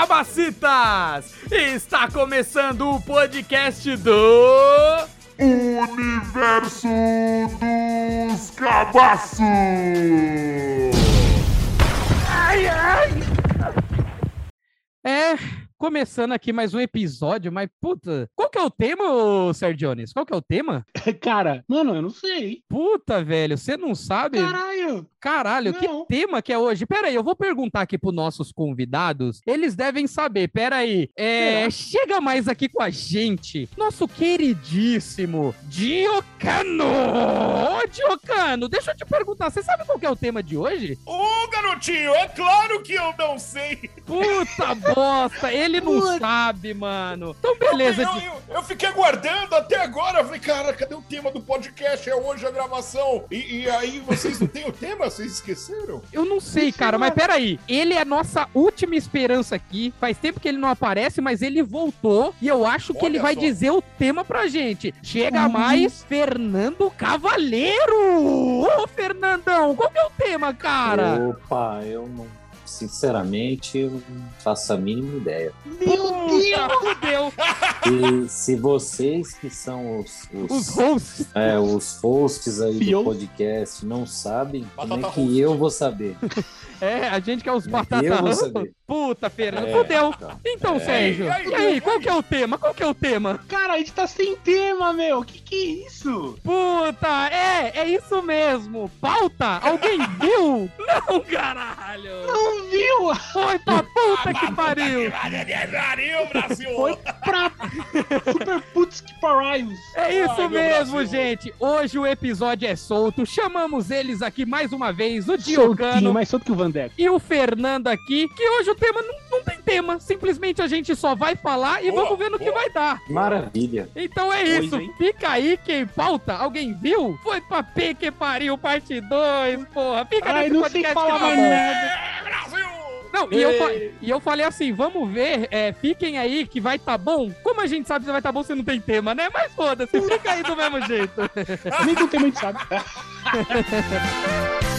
Cabacitas! Está começando o podcast do. Universo dos Cabaços! Ai, ai! É, começando aqui mais um episódio, mas puta, qual que é o tema, ô Sergiones? Qual que é o tema? Cara, mano, eu não sei. Puta, velho, você não sabe? Caralho! Caralho, que Não. tema que é hoje? Pera aí, eu vou perguntar aqui pros nossos convidados. Eles devem saber. Pera aí. É, chega mais aqui com a gente. Nosso queridíssimo Diocano. Ô, Diocano, deixa eu te perguntar. Você sabe qual que é o tema de hoje? Ô, garotinho, é claro que eu não sei! Puta bosta, ele não Puta. sabe, mano. Então, beleza. Eu, Di- eu, eu fiquei aguardando até agora. Eu falei, cara, cadê o tema do podcast? É hoje a gravação. E, e aí, vocês não têm o tema? Vocês esqueceram? Eu não sei, cara, mas peraí. Ele é nossa última esperança aqui. Faz tempo que ele não aparece, mas ele voltou. E eu acho que Olha ele vai só. dizer o tema pra gente. Chega mais Fernando Cavaleiro! Ô, Fernandão, qual que é o tema, cara? Opa, eu não. Sinceramente, eu não faço a mínima ideia. Meu Deus! E se vocês que são os, os, Os hosts. é, os hosts aí Fios. do podcast não sabem, como Batata é que eu vou saber? É, a gente que é os Como que eu batata. vou saber? Puta, Fernando, É, fudeu. então. É. Sérgio, E aí, e aí, qual que é o tema? Qual que é o tema? Cara, a gente tá sem tema, meu. Que que é isso? Puta, é, é isso mesmo. Pauta? Alguém viu? Não, caralho. Não viu? Foi pra puta que pariu. Pariu, Brasil! Foi pra Super Putz que Paraios. É isso Ai, mesmo, Brasil. gente. Hoje o episódio é solto. Chamamos eles aqui mais uma vez, o Soltinho, Diocano mais solto que o Vandeco. e o Fernando aqui, que hoje o tema não, não tem tema. Simplesmente a gente só vai falar e Boa, vamos ver no que boa. vai dar. Maravilha. Então é Pois, isso. hein? Fica aí quem pauta. Alguém viu? Foi pra P que pariu, parte 2, porra. Fica Ai, nesse não sei podcast falar que tá mais bom. É, Brasil! Não, e eu, e eu falei assim, vamos ver, é, fiquem aí que vai tá bom. Como a gente sabe se vai tá bom se não tem tema, né? Mas foda-se, fica aí do mesmo jeito. Nem com tema a gente sabe.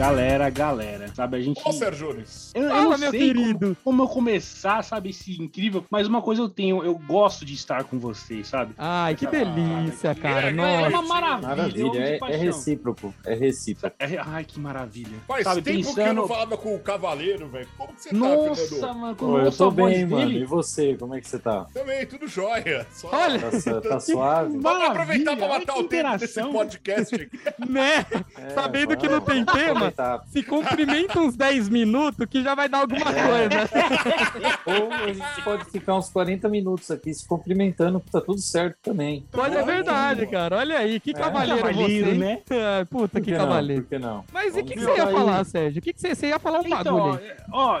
Galera, galera, sabe, a gente... Ô, Sérgio Nunes. Eu, eu Fala, não meu sei querido. Como, como eu começar, sabe, esse incrível, mas uma coisa eu tenho, eu gosto de estar com vocês, sabe? Ai, que delícia, cara. É, É Nossa. uma maravilha, Maravilha. É, é recíproco. É recíproco. É, ai, que maravilha. Faz sabe, tempo que eu pensando... não falava com o Cavaleiro, velho. Como que você tá, Nossa, mano, Pô, eu tô bem, mano. E você? Como é que você tá? Também, tudo jóia. Só... Olha, Tá, tá suave? Vamos aproveitar pra matar o tempo desse podcast aqui. né? É, Sabendo que não tem tema. Aproveitar. Se cumprimenta uns 10 minutos que já vai dar alguma coisa. Ou a gente pode ficar uns 40 minutos aqui se cumprimentando, que tá tudo certo também. Mas é verdade, cara. Olha aí, que É, cavaleiro, cavaleiro, você, né? Ah, Puta, que que não? cavaleiro. Por que não? Mas e o Vamos que, que você ia aí. falar, Sérgio? O que, que você, você ia falar um Então, bagulho ó, é, ó,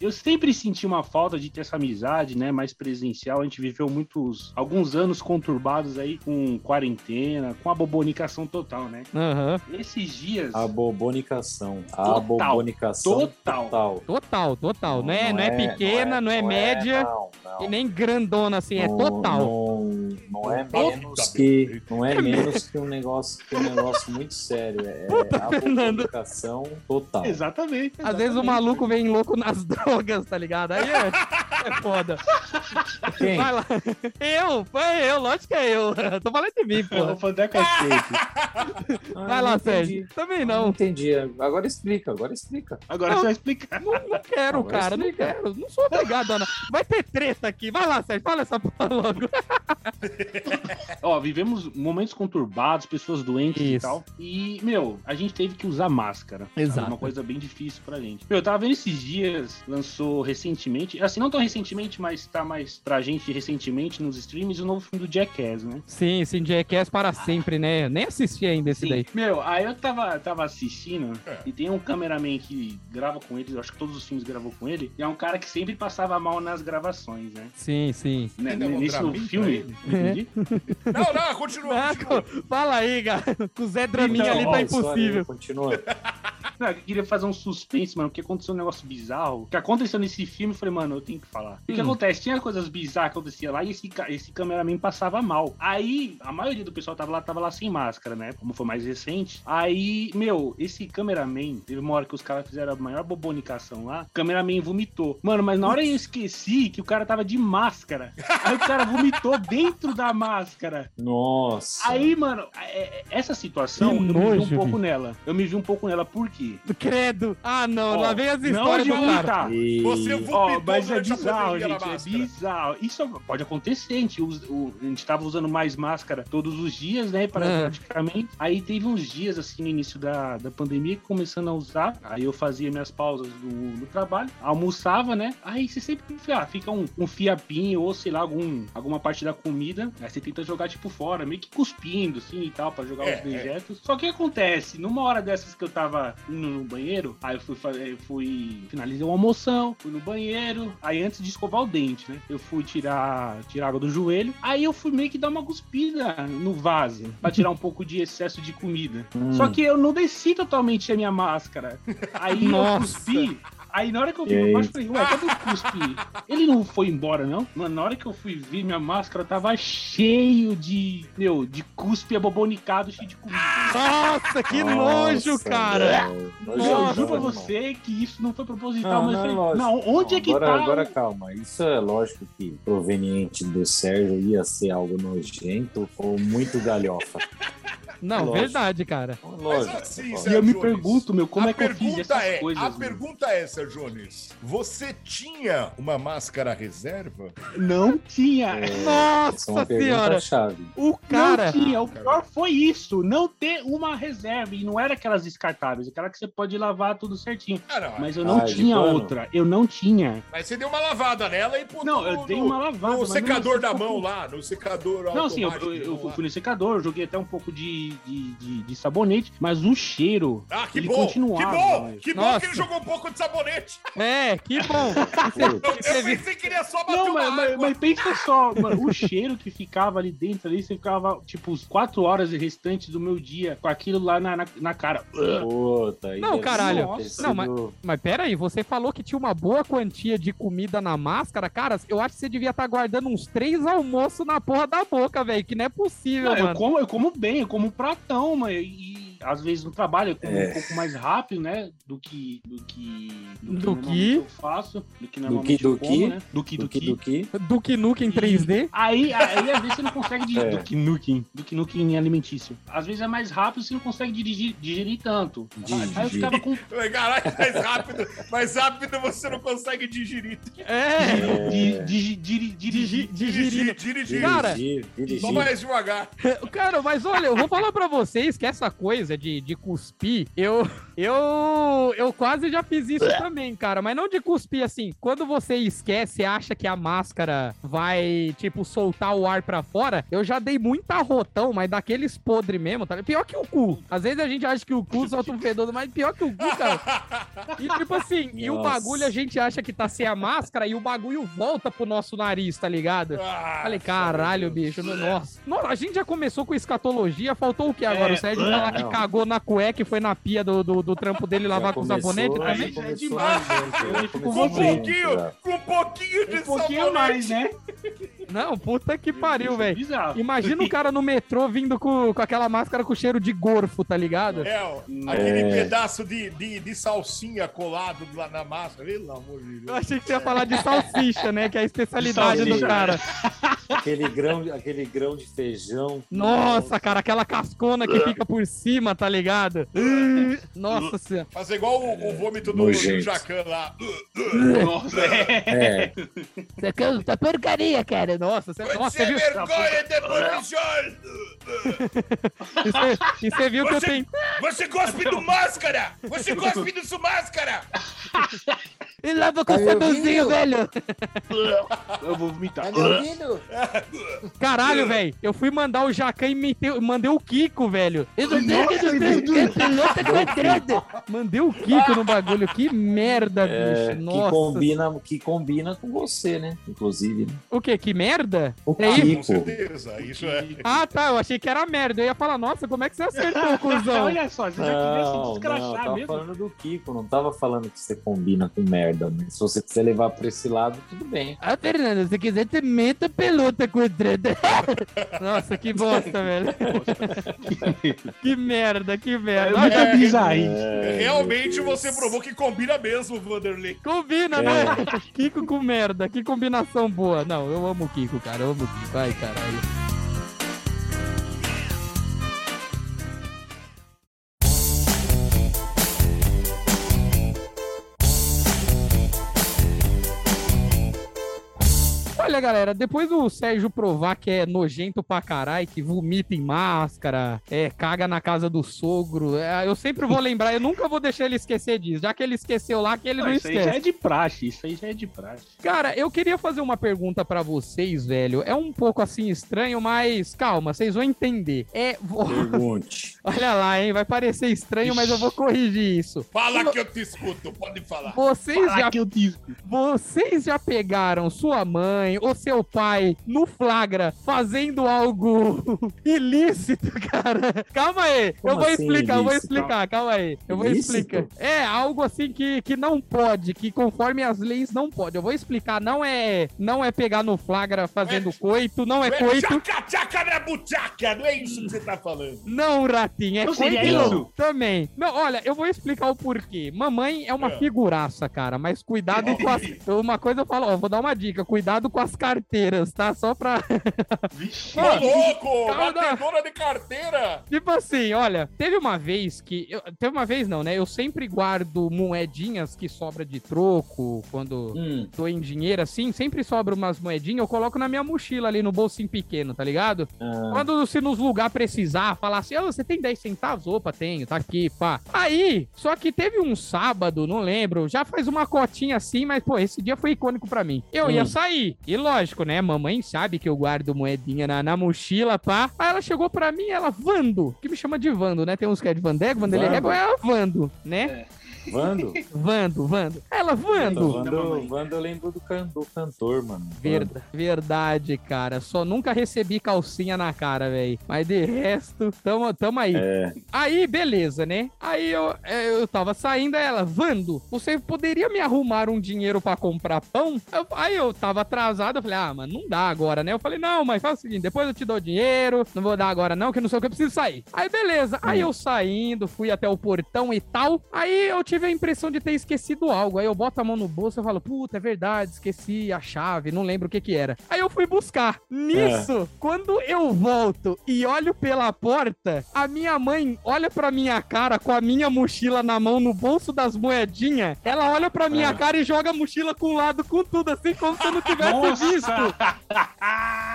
eu, sempre senti uma falta de ter essa amizade, né, mais presencial. A gente viveu muitos, alguns anos conturbados aí com quarentena, com a bobonicação total, né? Aham. Esses dias, A bobonicação. A Total. bobonicação Total. total. Total, total. Não é, não é pequena, não é, média não, não. e nem grandona assim, é Não- total. Não, não é menos que não é menos que um negócio que um negócio muito sério. É a Fernando. comunicação total. exatamente. Às vezes o exatamente. maluco vem louco nas drogas, tá ligado? Aí é, é foda. Quem? Vai lá. Eu, foi eu, lógico que é eu. Tô falando de mim, O pô. Fandeco é. Ah, Vai lá, não entendi. Sérgio. Também Não não. entendi. Agora explica, agora explica. Agora Não. você vai explicar. Não, não quero, Agora cara, não explica. quero. Não sou obrigado, Ana. Vai ter treta aqui. Vai lá, Sérgio. Fala essa porra logo. Ó, vivemos momentos conturbados, pessoas doentes e Isso. tal. E, meu, a gente teve que usar máscara. Exato. Uma coisa bem difícil pra gente. Meu, eu tava vendo esses dias, lançou recentemente, assim, não tão recentemente, mas tá mais pra gente recentemente nos streams, o novo filme do Jackass, né? Sim, sim, Jackass para sempre, né? Eu nem assisti ainda esse Sim. daí. Meu, aí eu tava, tava assistindo É. e tem um cameraman que grava com ele, eu acho que todos os filmes gravou com ele, e é um cara que sempre passava mal nas gravações, né? Sim, sim. Né, vão Nesse filme? Não, não, continua, continua. Marco, fala aí, cara. Com o Zé Draminha Então, ali Ó, tá história aí, impossível. Continua. Não, eu queria fazer um suspense, mano, porque aconteceu um negócio bizarro. O que aconteceu nesse filme, eu falei, mano, eu tenho que falar. O que Hum. acontece? Tinha coisas bizarras que acontecia lá e esse, esse cameraman passava mal. Aí, a maioria do pessoal tava lá, tava lá sem máscara, né? Como foi mais recente. Aí, meu, esse cameraman, teve uma hora que os caras fizeram a maior bobonicação lá, o cameraman vomitou. Mano, mas na hora eu esqueci que o cara tava de máscara. Aí o cara vomitou dentro da máscara. Nossa. Aí, mano, é- é- essa situação, Que eu me vi nojo, um pouco nela. Eu me vi um pouco nela, por quê? Credo. Ah, não. Ó, lá vem as Não histórias do cara. E- Você Ó, vomitou mas é a bizarro, gente, é máscara. bizarro. Isso pode acontecer, a gente, usa- o- a gente tava usando mais máscara todos os dias, né, para É. praticamente. Aí teve uns dias, assim, no início da, da pandemia, que começando a usar, aí eu fazia minhas pausas do, do trabalho, almoçava, né, aí você sempre ah, fica um, um fiapinho, ou sei lá, algum, alguma parte da comida, aí você tenta jogar, tipo, fora, meio que cuspindo, assim, e tal, pra jogar É, os dejetos. Só que acontece? Numa hora dessas que eu tava indo no banheiro, aí eu fui, fazer, fui finalizei uma almoção, fui no banheiro, aí antes de escovar o dente, né? Eu fui tirar, tirar água do joelho, aí eu fui meio que dar uma cuspida no vaso, pra tirar um pouco de excesso de comida. Hum. Só que eu não desci totalmente a minha máscara. Aí eu cuspi. Aí na hora que eu vi pra aí? baixo, eu falei, ué, cadê o cuspe? Ele não foi embora, não? Mano, na hora que eu fui ver, minha máscara tava cheio de, meu, de cuspe abobonicado, cheio de comida. Nossa, que Nossa, nojo, cara. não. Meu, Nossa, eu juro pra você que isso não foi proposital, Não, mas não, eu é falei, não, onde é que agora, tá? Agora calma, isso é lógico que proveniente do Sérgio ia ser algo nojento ou muito galhofa. Não, Lógico. verdade, cara. Lógico. assim, lógico. E eu me pergunto, meu, como a é que eu fiz essas é, coisas? A meu? pergunta é Jones. Você tinha uma máscara reserva? Não tinha. É, é Nossa senhora. chave. O cara. Não tinha. O pior foi isso. Não ter uma reserva. E não era aquelas descartáveis. Aquela que você pode lavar tudo certinho. Ah, não. Mas, Mas eu não Ah, tinha outra. Eu não tinha. você deu uma lavada nela e pô, Não, no- eu dei no- uma lavada. No mas secador da mão lá, no secador Não, sim, eu, eu- eu fui no secador, joguei até um pouco de, de, de- de sabonete, mas o cheiro. Ah, que ele bom! continuava, que bom! mas- Que bom Nossa. que ele jogou um pouco de sabonete! É, que bom. Eu, você eu pensei que ele ia só bater Não, uma mas, mas, água. mas pensa só, mano, o cheiro que ficava ali dentro, ali, você ficava, tipo, os quatro horas restantes do meu dia com aquilo lá na, na, na cara. Puta, Não, caralho. Nossa. Não, mas- Mas pera aí, você falou que tinha uma boa quantia de comida na máscara. Cara, eu acho que você devia estar guardando uns três almoços na porra da boca, velho. Que não é possível, Não, eu, mano. como, eu como bem, eu como um pratão, mas e às vezes no trabalho eu É. um pouco mais rápido, né? Do que. Do que. Do normalmente que? eu faço. Do que normalmente do eu como, que? né? Do que, do, Do que, que. do que? Nukem em 3D. Aí, aí, às vezes, você não consegue digerir. É. Do que nukem. Do que nukem alimentício. Às vezes é mais rápido, você não consegue dirigir, digerir tanto. Aí eu ficava com. Caralho, mais rápido, mais rápido você não consegue digerir. É. Di, di, di, dirigir. Digerindo. dirigir. Cara, Dirigir, dirigir. Só mais devagar. Cara, mas olha, eu vou falar pra vocês que essa coisa de, de cuspir, eu, eu, eu quase já fiz isso também, cara. Mas não de cuspir assim. Quando você esquece acha que a máscara vai, tipo, soltar o ar pra fora, eu já dei muita rotão, mas daqueles podre mesmo, tá? Pior que o cu. Às vezes a gente acha que o cu solta um fedor, mas pior que o cu, cara. E tipo assim, e o Nossa. bagulho a gente acha que tá sem a máscara e o bagulho volta pro nosso nariz, tá ligado? Ah, Falei, caralho, bicho, no- nossa. Nossa, a gente já começou com escatologia, faltou o que agora? É, o Sérgio falar que não. cagou na cueca e foi na pia do, do, do trampo dele lavar com sabonete também? já é demais. Eu Com um pouquinho, com um pouquinho de Um pouquinho sabonete. mais, né? Não, puta que pariu, é velho. Imagina o cara no metrô vindo com, com aquela máscara com cheiro de gorfo, tá ligado? É, ó, aquele É. pedaço de, de, de salsinha colado lá na massa. Pelo amor de Eu Deus. achei que você ia falar de salsicha, né? Que é a especialidade do cara. Aquele grão, aquele grão de feijão. Nossa, cara, aquela cascona que fica por cima, tá ligado? Uh, Nossa senhora. Fazer igual o, o vômito do, do. Jacan lá. Nossa, é. É, é uma porcaria, cara. Nossa, você, nossa, você Você viu, vergonha de profissão! e você, e você viu que eu Você- tenho. Você gospe do máscara! Você gospe do sua máscara! E lava com Tá sabãozinho, velho. Eu vou vomitar. tá? Caralho, velho. Eu fui mandar o Jacan e meteu- mandei o Kiko, velho. Eu não sei que meu não tem- que quadrado. Mandei o Kiko no bagulho. Que merda, É, bicho. que, Nossa. combina, que combina com você, né? Inclusive. né? O quê? Que merda? O É isso? Com Kiko. certeza, isso é. Ah, tá. Eu achei que era merda. Eu ia falar, nossa, como é que você acertou, cuzão? Olha só, você já queria se Não, não, descrachar tava mesmo. falando do Kiko, não tava falando que você combina com merda, mas se você quiser levar pra esse lado, tudo bem. Ah, Fernando, se quiser, você meta pelota com o treta. Nossa, que bosta, velho. Que merda, que É merda. muita É, bizarrice. É, Realmente você provou que combina mesmo, Vanderlei. Combina, né? Kiko com merda, que combinação boa. Não, eu amo o Kiko, cara, eu amo o Kiko. Ai, caralho. Olha, galera, depois do Sérgio provar que é nojento pra caralho, que vomita em máscara, é, caga na casa do sogro, é, eu sempre vou lembrar, eu nunca vou deixar ele esquecer disso. Já que ele esqueceu lá, que ele não, Não, isso aí esquece. já é de praxe, isso aí já é de praxe. Cara, eu queria fazer uma pergunta pra vocês, velho. É um pouco assim estranho, mas calma, vocês vão entender. É. Pergunte. Olha lá, hein? Vai parecer estranho, mas eu vou corrigir isso. Fala que eu te escuto, pode falar. Vocês Fala já, que eu disse. vocês já pegaram sua mãe ou seu pai no flagra fazendo algo ilícito, cara? Calma aí, eu Como vou assim explicar, eu vou ilícito? explicar, calma aí. Eu vou Ilícito? explicar. É, algo assim que, que não pode, que conforme as leis não pode. Eu vou explicar, não é, não é pegar no flagra fazendo É- coito, não é é coito. tchaca, tchaca na não é isso que você tá falando. Não, Ratinho, é Não coito seria isso? também. Não, olha, eu vou explicar o porquê. Mamãe é uma É. figuraça, cara, mas cuidado com as... Uma coisa eu falo, ó, vou dar uma dica, cuidado com as carteiras, tá? Só pra... Vixe. Ô, louco, Calma. batedora de carteira. Tipo assim, olha, teve uma vez que... eu- teve uma vez não, né? Eu sempre guardo moedinhas que sobra de troco, quando Hum, tô em dinheiro assim, sempre sobra umas moedinhas, eu coloco na minha mochila ali no bolsinho pequeno, tá ligado? ah, Quando se nos lugar precisar, falar assim, "Ô, você tem 10 centavos? Opa, tenho, tá aqui, pá. Aí, só que teve um sábado, não lembro, já faz uma cotinha assim, mas, pô, esse dia foi icônico pra mim. Eu ia Hum. sair, e lógico, né, mamãe sabe que eu guardo moedinha na, na mochila, pá. Aí ela chegou pra mim, ela, Vando, que me chama de Vando, né? Tem uns que é de Vandego, Vanderlei Vando. Régua, é Vando, né? Vando? Vando, Vando. Ela, Vando. Vando. Vando eu lembro do, can, do cantor, mano. Verda- verdade, cara. Só nunca recebi calcinha na cara, velho. Mas de resto, tamo, tamo aí. É, Aí, beleza, né? Aí eu, é, eu tava saindo, aí ela, Vando, você poderia me arrumar um dinheiro pra comprar pão? Eu- aí eu tava atrasado, eu falei, ah, mano, não dá agora, né? Eu falei, não, mas faz o seguinte, depois eu te dou dinheiro, não vou dar agora não, que não sei o que, eu preciso sair. Aí, beleza. Aí eu saindo, fui até o portão e tal, aí eu tive a impressão de ter esquecido algo. Aí eu boto a mão no bolso e falo, puta, é verdade, esqueci a chave, não lembro o que que era. Aí eu fui buscar. Nisso, quando eu volto e olho pela porta, a minha mãe olha pra minha cara com a minha mochila na mão no bolso das moedinhas. Ela olha pra minha Ah. cara e joga a mochila com o lado com tudo, assim como se eu não tivesse visto.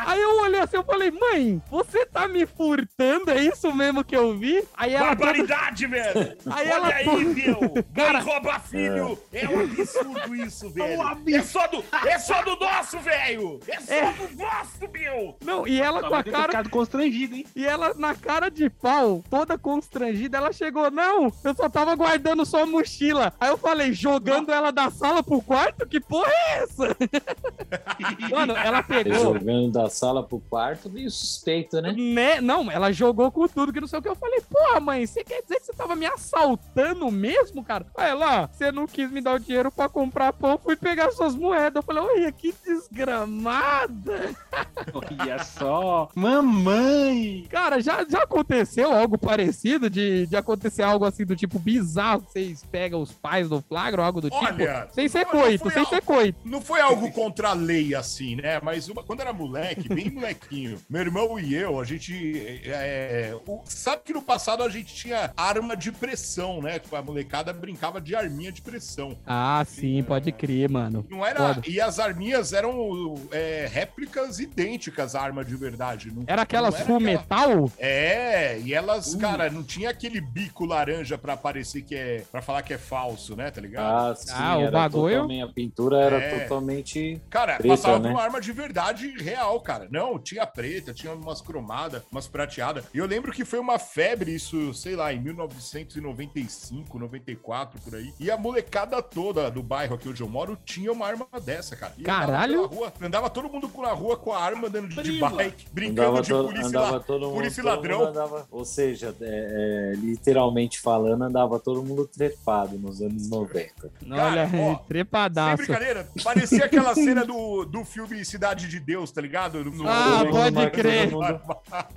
Aí eu olhei assim, eu falei, mãe, você tá me furtando? É isso mesmo que eu vi? Aí ela toda- Barbaridade, velho. Aí Olha ela aí, toda- meu. Cara- Mãe rouba filho. É um absurdo isso, velho. um absurdo. É só do, é só do nosso, velho. É só É. do nosso, meu. Não, e ela Só com a cara ficado constrangido, hein? E ela, na cara de pau, toda constrangida, ela chegou, não, eu só tava guardando sua mochila. Aí eu falei, jogando ela da sala pro quarto? Que porra é essa? Mano, ela pegou, jogando da sala pro quarto, meio suspeito, né? né? Não, ela jogou com tudo, que não sei o que. Eu falei, porra, mãe, você quer dizer que você tava me assaltando mesmo, cara? Aí ela, você não quis me dar o dinheiro pra comprar pão, fui pegar suas moedas. Eu falei, olha, que desgramada. Olha só. Mamãe! Cara, já, já aconteceu algo parecido de, de acontecer algo assim do tipo bizarro? Vocês pegam os pais do flagra ou algo do tipo? Olha, Sem ser coito, sem ser coito. Não foi algo contra a lei assim, né? Mas uma- quando era moleque, bem molequinho, meu irmão e eu, a gente. é, o- sabe que no passado a gente tinha arma de pressão, né? Tipo, A molecada brincava de arminha de pressão. Ah, sim, pode crer, mano. Não era. Foda. E as arminhas eram é, réplicas idênticas à arma de verdade. Não, Era aquelas não era full aquela- metal? É, e Uh. elas, cara, não tinha aquele bico laranja pra parecer que é. pra falar que é falso, né? Tá ligado? Ah, sim, Ah, o era bagulho- totalmente- a pintura era É. totalmente. Cara, Preta, passava né? uma arma de verdade real, cara. Não, tinha preta, tinha umas cromadas, umas prateadas. E eu lembro que foi uma febre isso, sei lá, em 1995, 94, por aí. E a molecada toda do bairro aqui onde eu moro tinha uma arma dessa, cara. E andava Caralho! pela Rua, andava todo mundo na rua com a arma andando de Prima. bike, brincando Andava, de todo, polícia andava lá. todo mundo. polícia todo ladrão. mundo andava- ou seja, é, é, literalmente falando, andava todo mundo trepado nos anos 90. Olha, ó, Sem trepadaço. brincadeira, parecia aquela cena do, do filme Cidade de Deus, tá ligado? No- Ah, mundo pode ma- crer. Todo mundo,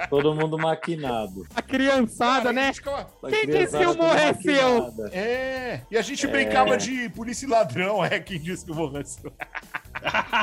todo mundo maquinado. A criançada, Cara, a né? A Quem criançada disse que o morro é seu? É, e a gente brincava de polícia e ladrão, é quem disse que o morro é seu.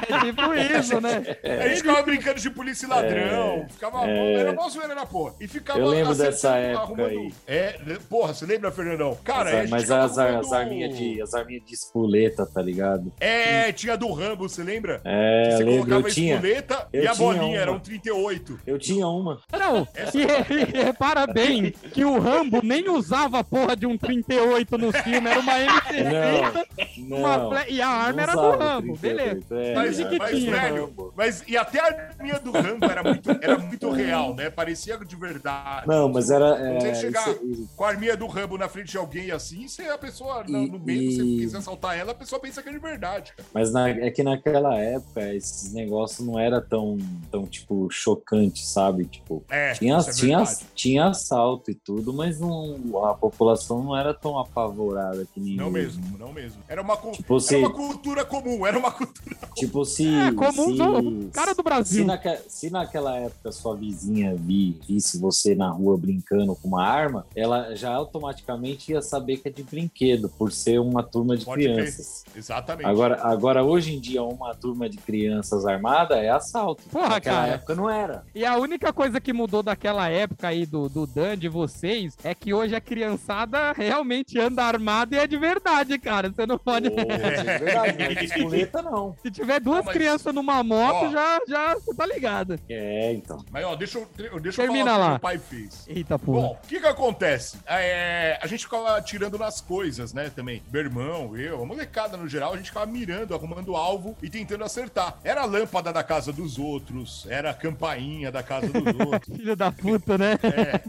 É tipo isso, né? A gente ficava brincando de polícia e ladrão. Ficava. É. Era mó zoeira na porra. E ficava. Eu lembro acertando, dessa época aí. É, porra, você lembra, Fernandão? Cara, Mas- a gente mas ficava as, ar- as arrumando- arminhas de, as arminhas de espoleta, tá ligado? É, tinha do Rambo, você lembra? É, você lembro, colocava eu a tinha. espoleta eu e a bolinha, uma. era um 38. Eu tinha uma. Não, e, e repara bem que o Rambo nem usava a porra de um 38 no filme, era uma M60 Não, uma não. fle- e a arma era do Rambo, 38, beleza. É, Mas- é, mas, velho. Mas, e até a arminha do Rambo era muito, era muito real, né? Parecia de verdade. Não, mas era. Você É, chegar isso- com a arminha do Rambo na frente de alguém assim, se a pessoa no, E- no meio, se você e- quiser assaltar ela, a pessoa pensa que é de verdade, cara. Mas na- é que naquela época esses negócios não era tão, tão tipo, chocante, sabe? Tipo, É, tinha, isso é tinha, tinha assalto e tudo, mas não, a população não era tão apavorada que nem Não hoje. mesmo, não mesmo. Era uma, Tipo, era se, uma cultura comum, era uma cultura. Tipo, se. É comum se, do cara do se, Brasil. naque- se naquela época sua vizinha vi, visse você na rua brincando com uma arma, ela já automaticamente ia saber que é de brinquedo, por ser uma turma de Pode crianças. Exatamente. Agora, agora, hoje em dia, uma turma de crianças armada é assalto. Porra, Naquela cara. época não era. E a única coisa que mudou daquela época aí do, do Dan, de vocês, é que hoje a criançada realmente anda armada e é de verdade, cara. Você não pode. Pô, é verdade, não é de espoleta, não. Se tiver duas Não, mas- crianças numa moto, Ó. já, já você tá ligado. É, então. Mas ó, deixa eu, deixa eu Termina falar o que lá. meu pai fez. Eita porra. Bom, o que que acontece? É, a gente ficava tirando nas coisas, né, também. Meu irmão, eu, a molecada no geral, a gente ficava mirando, arrumando alvo e tentando acertar. Era a lâmpada da casa dos outros, era a campainha da casa dos outros. Filho da puta, né?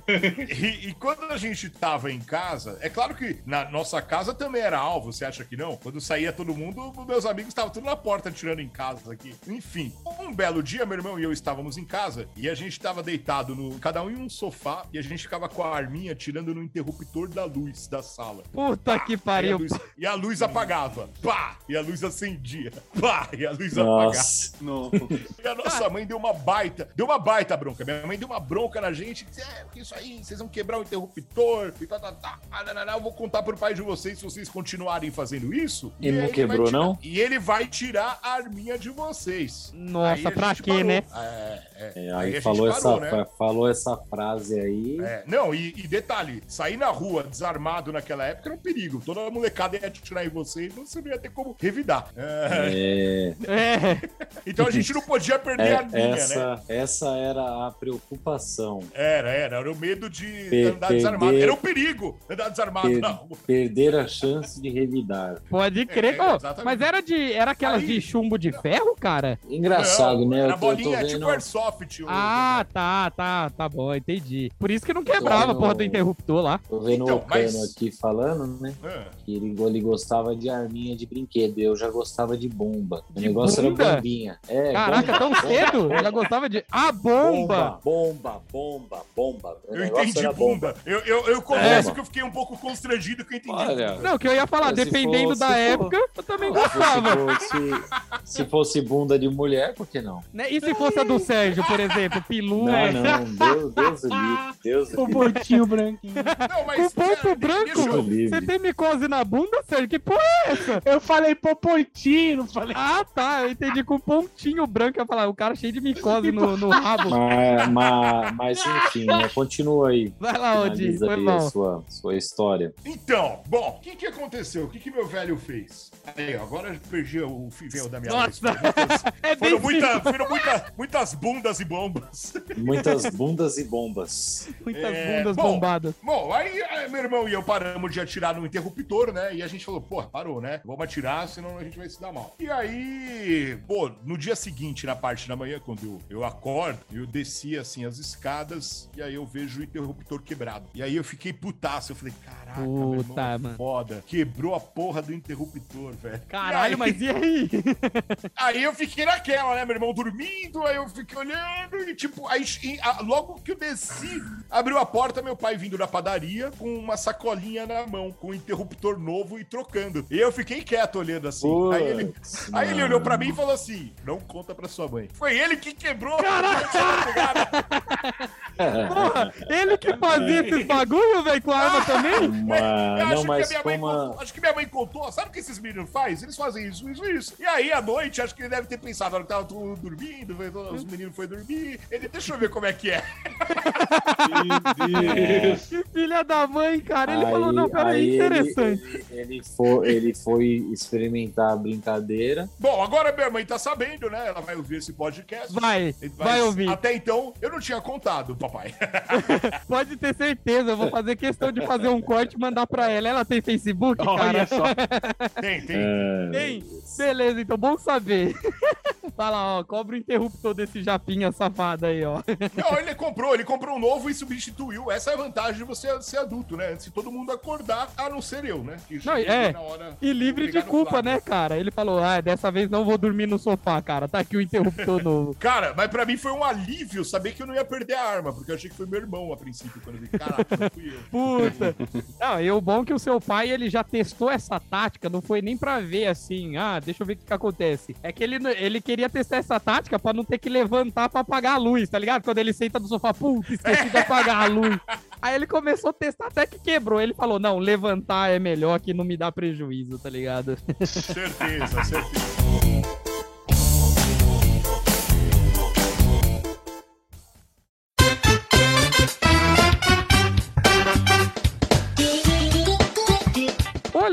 E, e quando a gente tava em casa, é claro que na nossa casa também era alvo, você acha que não? Quando saía todo mundo, meus amigos estavam tudo na porta tirando em casa aqui. Enfim, um belo dia, meu irmão e eu estávamos em casa e a gente tava deitado no. cada um em um sofá e a gente ficava com a arminha tirando no interruptor da luz da sala. Puta que E a, pariu. luz, e a luz apagava. Pá! E a luz acendia. Pá! E a luz apagava. Nossa. Não. E a nossa mãe deu uma baita, deu uma baita bronca. Minha mãe deu uma bronca na gente. disse, É, porque isso aí, vocês vão quebrar o interruptor. E tá, tá, tá. Ah, não, não, não, eu vou contar pro pai de vocês se vocês continuarem fazendo isso. E não aí quebrou, tirar- não? E ele vai tirar arminha de vocês. Nossa, pra quê, né? É, é. É, a aí gente falou, parou, essa, né? fa- falou essa frase aí. É, não, e, e detalhe, sair na rua desarmado naquela época era um perigo. Toda molecada ia atirar em você e você não ia ter como revidar. É, então a gente não podia perder é, a linha, né? essa, essa era a preocupação. Era, era. Era o medo de Per- andar desarmado. perder- Era um perigo andar desarmado Per- na rua. Perder a chance de revidar. pode crer. É, Ô, exatamente. mas era de. Era aquelas Aí- de chumbo de ferro, cara? Engraçado, Não, né? Era Eu tô, eu tô bolinha vendo, tipo airsoft. O- Ah, tá, tá, tá bom, entendi. Por isso que não quebrava a porra do interruptor lá. tô vendo Então, o Cano mas- aqui falando, né? Ah, Que ele, ele gostava de arminha de brinquedo. Eu já gostava de bomba. O De negócio bunda? era bombinha. É, Caraca, bomba, tão bomba, cedo? bomba, Já gostava de. Ah, bomba! Bomba, bomba, bomba. O eu entendi era bumba. Eu, eu, eu confesso É. que eu fiquei um pouco constrangido que eu entendi. Olha. Não, que eu ia falar, Se dependendo for- da se for- época, eu também Se gostava. fosse, se fosse bunda de mulher, por que não? Né? E se fosse a do Sérgio, por exemplo. Pilu Não, é. não, Deus, Deus o livre, Deus o O botinho branquinho. Não, Com ponto cara, branco? o. Você tem micose na bunda, Sérgio? Que porra é essa? Eu falei popotinho, não falei. Ah, tá. Eu entendi com pontinho branco. Eu falar, o cara cheio de micose no, no rabo. Mas, mas, mas enfim, né? Continua aí. Vai lá, Odi. Foi aí a bom. sua, sua história. Então, bom, o que que aconteceu? O que que meu velho fez? Aí, agora eu perdi o fio da minha Nossa. Muitas- É bem Foram, muita, foram muita- muitas bundas e bombas. Muitas bundas e bombas. Muitas É, bundas bom. bombadas. Bom, aí eh, meu irmão e eu paramos de atirar no interruptor, né? E a gente falou, pô, parou, né? Vamos atirar, senão a gente vai se dar mal. E aí, pô, no dia seguinte, na parte da manhã, quando eu, eu acordo, eu desci assim as escadas e aí eu vejo o interruptor quebrado. E aí eu fiquei putaço. Eu falei, caraca, meu irmão, Puta, é mano. foda. Quebrou a porra do interruptor, velho. Caralho, E aí- mas e aí? Aí eu fiquei naquela, né? Meu irmão dormindo, aí eu fiquei olhando e, tipo, aí a- logo que eu desci, abriu a porta, meu pai vindo da padaria com uma sacolinha na mão, com um interruptor novo e trocando. E eu fiquei quieto olhando assim. aí ele, aí ele olhou pra mim e falou assim: Não conta pra sua mãe. Foi ele que quebrou. Porra, ele que fazia esses bagulho, velho, com a arma também? Mas, Eu não, acho, mas que minha mãe contou, acho que minha mãe contou. Sabe o que esses meninos fazem? Eles fazem isso, isso, isso. E aí, à noite, acho que ele deve ter pensado, na hora que tava todo dormindo, os meninos foram dormir. Ele, deixa eu ver como é que é. Que filha da mãe, cara. Ele aí- falou, não, peraí, interessante. Ele, ele foi, ele foi experimentar a brincadeira. Bom, agora minha mãe tá sabendo, né? Ela vai ouvir esse podcast. Vai, Mas vai ouvir. Até então, eu não tinha contado, papai. Pode ter certeza, eu vou fazer questão de fazer um corte e mandar pra ela. Ela tem Facebook, Olha cara? só. Tem, tem. É, Tem? Beleza, então bom saber. Vai lá, ó, cobra o interruptor desse japinha safado aí, ó. Não, ele comprou, ele comprou um novo e substituiu. Essa é a vantagem de você ser adulto, né? De todo mundo acordar, a não ser eu, né? Que Não, é. na hora- E livre de culpa, né, cara? Ele falou, ah, dessa vez não vou dormir no sofá, cara. Tá aqui o interruptor novo. Cara, mas pra mim foi um alívio saber que eu não ia perder a arma, porque eu achei que foi meu irmão a princípio, quando eu vi. Caraca, não fui eu. Puta. Não, e o bom é que o seu pai, ele já testou essa tática, não foi nem pra ver assim, ah, deixa eu ver o que, que acontece. É que ele, ele queria testar essa tática pra não ter que levantar pra apagar a luz, tá ligado? Quando ele senta no sofá, putz, esqueci de apagar a luz. Aí ele começou a testar até que quebrou. Ele falou, não, levantar é melhor que não me dá prejuízo, tá ligado? Certeza, certeza.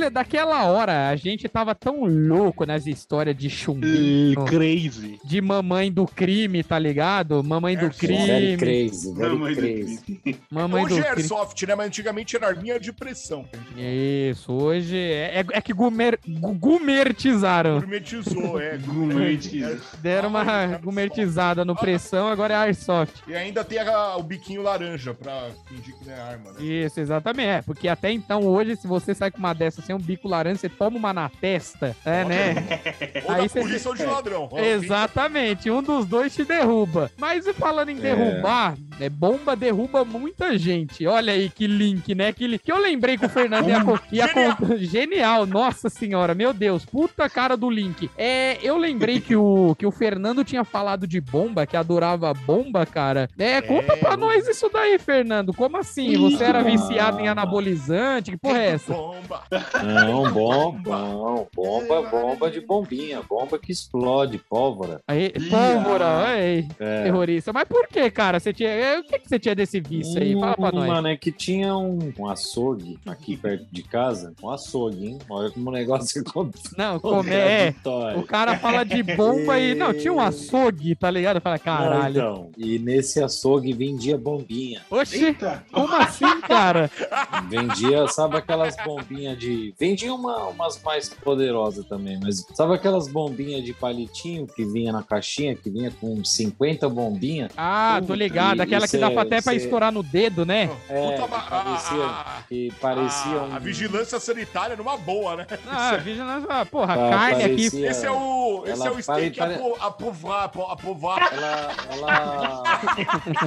Olha, daquela hora, a gente tava tão louco nas histórias de chumbinho, Crazy. de mamãe do crime, tá ligado? Mamãe do. Very crime, crazy, very Mamãe do crazy. mamãe do Hoje é crime. Airsoft, né? Mas antigamente era arminha de pressão. Isso, hoje é, é, é que gumer, gu- gumertizaram. Gourmetizou, é. Gourmetiza. Deram uma gumertizada no pressão, agora é airsoft. E ainda tem a- o biquinho laranja pra fingir que não é arma, né? Isso, exatamente. É, porque até então, hoje, se você sai com uma um bico laranja, você toma uma na testa, é, né? Ou Aí da polícia ou de ladrão. Ó, Exatamente, um dos dois te derruba. Mas e falando em derrubar, é, bomba derruba muita gente. Olha aí que link, né? Que, li- que eu lembrei que o Fernando ia, co- ia Genial. contar. Genial, nossa senhora, meu Deus, puta cara do link. É, eu lembrei que o, que o Fernando tinha falado de bomba, que adorava bomba, cara. É, conta pra nós isso daí, Fernando. Como assim? Você era viciado em anabolizante? Que porra é essa? Bomba. Não, bom, bom, bomba, bomba de bombinha, bomba que explode, pólvora. Aí, pólvora, aí, É. terrorista. Mas por que, cara? Você tinha. é, O que, que você tinha desse vício aí? Fala pra nós. Mano, é que tinha um, um açougue aqui perto de casa. Um açougue, hein? Olha como o negócio Não, como é. O cara fala de bomba e. Não, tinha um açougue, tá ligado? Fala, Não, caralho. então, e nesse açougue vendia bombinha. Oxi, Eita. como assim, cara? Vendia, sabe aquelas bombinhas de. Vendia uma, umas mais poderosas também, mas sabe aquelas bombinhas de palitinho que vinha na caixinha, que vinha com 50 bombinhas? Ah, tô Puta, ligado. Aquela que é- pra até pra é- estourar no dedo, né? É, Puta, que ma- a- parecia, a- que parecia a, um. a vigilância sanitária numa boa, né? Ah, vigilância. ah, Porra, Pa- carne aqui. parecia- Esse é o, esse é o steak pare- apovar. Ela, ela,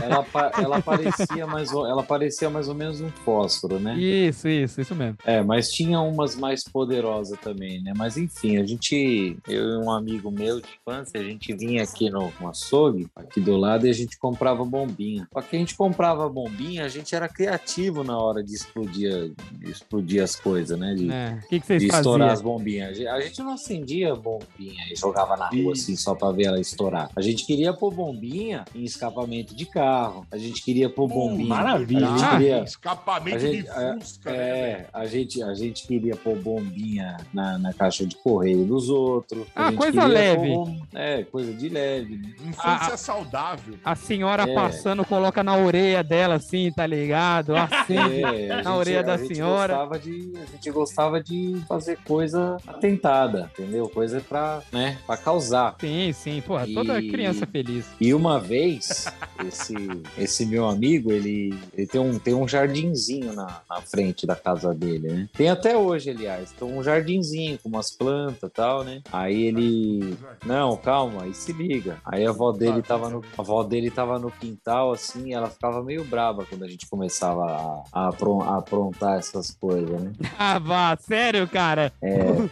ela, ela parecia mais, ou- ela parecia mais ou menos um fósforo, né? Isso, isso, isso mesmo. É, mas tinha uma umas mais poderosas também, né? Mas enfim, a gente, eu e um amigo meu de infância, a gente vinha aqui no, no açougue, aqui do lado, e a gente comprava bombinha. Só que a gente comprava bombinha, a gente era criativo na hora de explodir, de explodir as coisas, né? De, É. O que, que vocês de estourar as bombinhas. A gente- não acendia bombinha e jogava na rua assim só pra ver ela estourar. A gente queria pôr bombinha em escapamento de carro. A gente queria pôr bombinha. maravilha. A gente Ah, queria, Escapamento a gente- de Fusca, né? é, a gente, a gente queria pôr bombinha na, na caixa de correio dos outros. A Ah, gente coisa queria leve. pôr é, coisa de leve. né? Infância Ah, saudável. A senhora É. passando, coloca na orelha dela assim, tá ligado? Assim. É, a Na gente- orelha da a gente senhora. Gostava de, a gente gostava de fazer coisa atentada, entendeu? Coisa pra, né, pra causar. Sim, sim. Porra, toda E- criança feliz. E uma vez, esse, esse meu amigo, ele, ele tem, um, tem um jardinzinho na, na frente da casa dele, né? Tem até hoje, aliás. Tem um jardinzinho com umas plantas e tal, né? Aí ele. Não, calma, aí se liga. Aí a avó dele tava no, a avó dele tava no quintal, assim, e ela ficava meio braba quando a gente começava a, a, apron- a aprontar essas coisas, né? Ah, vá, sério, cara.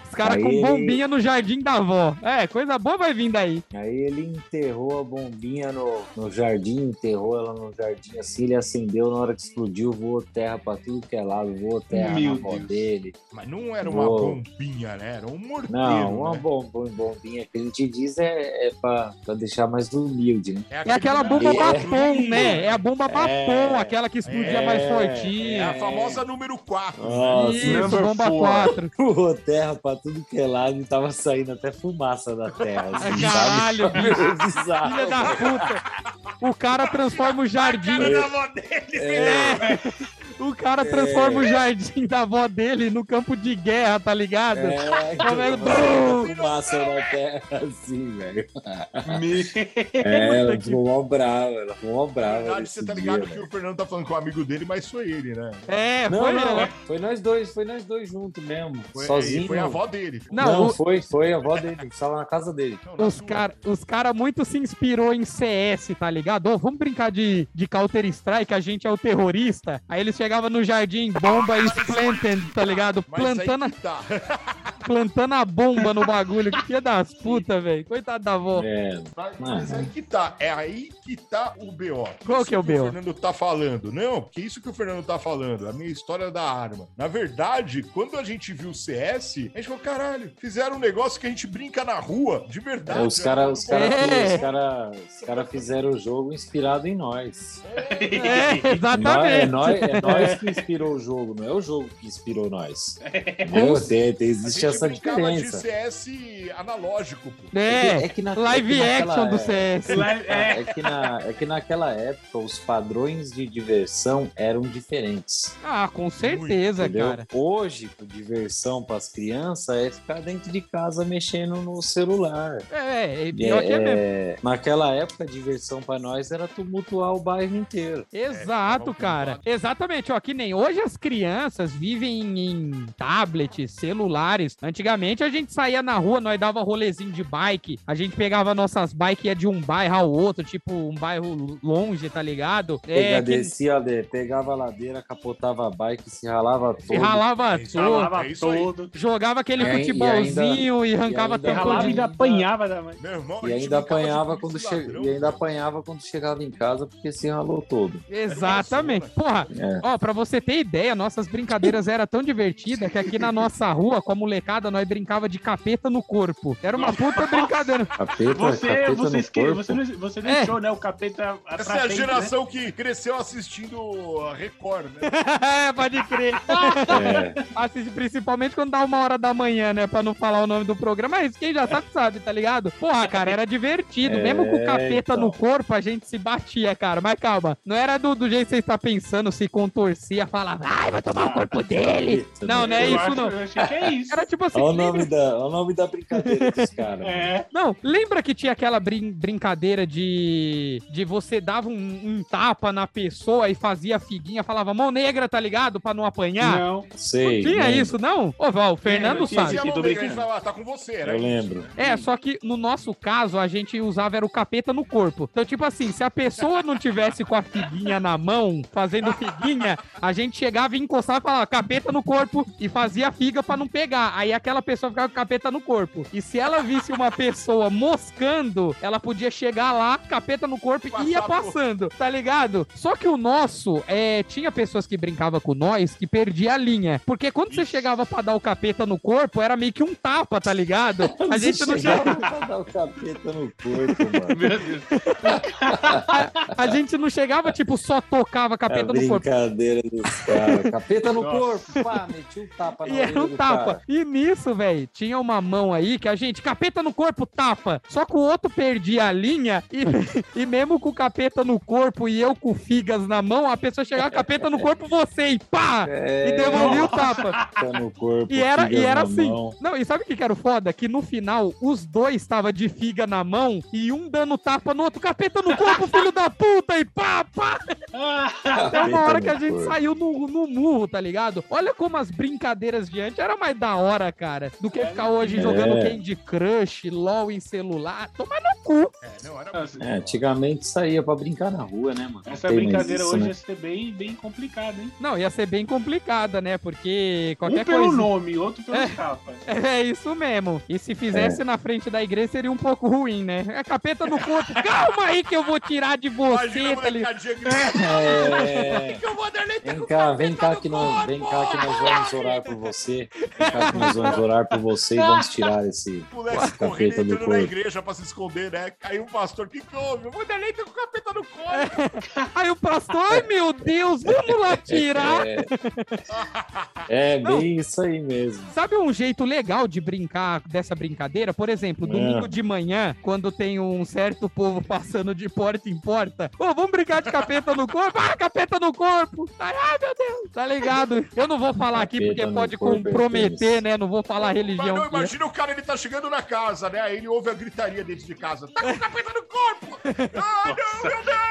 Os caras com ele- bombinha no jardim da avó. É, coisa boa vai vir daí. Aí ele enterrou a bombinha no, no jardim, enterrou ela no jardim assim, ele acendeu, na hora que explodiu, voou terra pra tudo que é lado, voou terra Meu na avó Deus. dele. Mas não era uma Uou. bombinha, né? Era um morteiro. Não, uma né? bom- bom- bombinha que a gente diz é, é pra, pra deixar mais humilde, né? É aquela bomba É. bapom, né? É a bomba bapom, É. aquela que explodia É. mais É fortinha. a famosa número 4. Nossa, Isso, bomba four. 4. voou terra pra tudo que é lado e tava saindo até fumaça da terra. Assim, Caralho, sabe? bicho. Bizarro. Filha da puta. O cara transforma o jardim. da avó dele. É. O cara transforma o jardim da avó dele no campo de guerra, tá ligado? É, Comendo que fumaça na terra, assim, velho. Me- É, ela ficou mó brava, ela ficou mó Na brava. verdade, você tá dia, ligado que velho. o Fernando tá falando com o amigo dele, mas foi ele, né? É, Não, foi não, foi nós dois, foi nós dois juntos mesmo. Foi, sozinho. Foi a avó dele. Não, Não, o- foi, foi a avó dele, que estava na casa dele. Não, Os caras os cara muito se inspirou em CS, tá ligado? Ô, vamos brincar de, de Counter-Strike, a gente é o terrorista. Aí eles chegavam no jardim, bomba e planting, tá ligado? Mas Plantando, tá. plantando a bomba no bagulho. Que filha das putas, velho. Coitado da avó. É, Mas, mas aí que tá. É aí que tá o BO. Qual Isso que é o BO? O Fernando tá falando. Não, porque isso que o Fernando tá falando. A minha história da arma. Na verdade, quando a gente viu o CS, a gente falou: caralho, fizeram um negócio que a gente brinca na rua, de verdade. é, os caras os cara, É. os cara, os cara fizeram o jogo inspirado em nós. É, É exatamente. nós, é nós que inspirou o jogo, não é o jogo que inspirou nós. Entendeu? Tem, tem, A existe gente essa diferença. de CS analógico, pô. É, que na- live é que naquela- action do é- CS. É, É que, na, é que naquela época os padrões de diversão eram diferentes. Ah, com certeza, Entendeu? cara. Hoje, a diversão para as crianças é ficar dentro de casa mexendo no celular. É, é pior que é mesmo. É, naquela época, a diversão para nós era tumultuar o bairro inteiro. Exato, É, cara. Exatamente, ó, que nem hoje as crianças vivem em tablets, celulares. Antigamente a gente saía na rua, nós dava rolezinho de bike, a gente pegava nossas bikes e ia de um bairro ao outro, tipo um bairro longe, tá ligado? Pega, É, que descia, de- pegava a ladeira, capotava a bike, se ralava todo. se ralava todo, Falava É todo. jogava aquele E aí- futebolzinho e, arrancava e ainda- tampa Ralava e de... ainda apanhava da mãe. Meu irmão, E ainda apanhava quando e che... ladrão, e ainda apanhava quando chegava em casa porque se ralou todo. Exatamente. Porra, É. ó, pra você ter ideia, nossas brincadeiras eram tão divertidas que aqui na nossa rua, com a molecada, nós brincava de capeta no corpo. Era uma puta brincadeira. Capeta, Você, capeta você, no esque... corpo. você, não, você É. deixou, né? O capeta Essa é a né? geração que cresceu assistindo a Record, né? é, pode crer. É. Assiste principalmente quando dá uma hora da manhã, né? Pra não falar o nome do programa. Mas quem já sabe, sabe, tá ligado? Porra, cara, era divertido. É, Mesmo com o capeta então. no corpo, a gente se batia, cara. Mas calma, não era do, do jeito que você está pensando, se contorcia, falar, ai, vai tomar o corpo dele. Não, não é isso, não. Eu achei que é isso. Era tipo tipo assim. Olha o lembra- nome da, olha o nome da brincadeira dos caras. É. Não, lembra que tinha aquela brin- brincadeira de, de você dava um, um tapa na pessoa e fazia figuinha, falava mão negra, tá ligado? Pra não apanhar? Não. Não Sei. tinha lembro. isso, não? Ô, Val, o Fernando tinha, sabe. Fazia a Aqui mão do negra, a gente brincando. falava, tá com você, era Eu isso, lembro. né? É, só que no nosso caso a gente usava era o capeta no corpo. Então, tipo assim, se a pessoa não tivesse com a figuinha na mão, fazendo figuinha, a gente chegava e encostava e falava capeta no corpo e fazia a figa pra não pegar. Aí aquela pessoa ficava com o capeta no corpo. E se ela visse uma pessoa moscando, ela podia chegar lá, capeta no corpo e ia passando, tá ligado? Só que o nosso, é, tinha pessoas que brincavam com nós que perdia a linha. Porque quando você chegava pra dar o capeta no corpo, era meio que um tapa, tá ligado? A gente não chegava. chegava pra dar o capeta no corpo, mano. Meu Deus. A gente não chegava, tipo, só tocava A capeta no corpo. brincadeira dos caras. Capeta no Nossa. corpo, pá, meti um tapa na E era um do tapa. cara. E nisso, velho, tinha uma mão aí que a gente, capeta no corpo, tapa. Só que o outro perdia a linha e, e mesmo com o capeta no corpo e eu com figas na mão, a pessoa chegava capeta no corpo, você e pá! É, E devolvia o tapa. Corpo, E era, e era assim. mão. Não, e sabe o que, que era o foda? Que no final, os dois estavam de figa na mão e um dando tapa no outro, capeta no corpo, filho da puta, e pá, pá! Até uma hora que a gente corpo. saiu no, no murro, tá ligado? Olha como as brincadeiras de antes era mais da hora, cara. Do que ficar hoje É. jogando Candy Crush, LOL em celular. Toma no cu. É, não, era Nossa, muito É, antigamente saía pra brincar na rua, né, mano? Essa brincadeira isso, hoje né? ia ser bem, bem complicada, hein? Não, ia ser bem complicada, né? Porque qualquer um pelo coisa. nome, outro pelo É. capa. É isso mesmo. E se fizesse na frente da igreja seria um pouco ruim, né? É capeta no corpo. Calma aí que eu vou tirar de você, Imagina a tá gritando, É. que o Vanderlei tá Vem com cá, vem cá que nós, vem cá que nós vamos orar por você. Vem cá que nós vamos orar por você e vamos tirar esse, O moleque esse capeta do entrando na corpo. igreja pra se esconder, né? Caiu um pastor, que que houve? O Vanderlei tá com capeta no corpo. Aí o pastor, ai meu Deus, vamos lá tirar. É, é Não. bem isso aí mesmo. Sabe um jeito legal de brincar dessa brincadeira? Por exemplo, domingo É. de manhã, quando tem um certo povo passando de porta em porta, ô, vamos brincar de capeta no corpo? Ah, capeta no corpo! Ai, ai, meu Deus! Tá ligado? Eu não vou falar aqui Capeta porque pode corpo é comprometer, né? Não vou falar a Mas religião. não, é. imagina o cara, ele tá chegando na casa, né? Aí ele ouve a gritaria dentro de casa. Tá com capeta no corpo! Ah, não, meu Deus!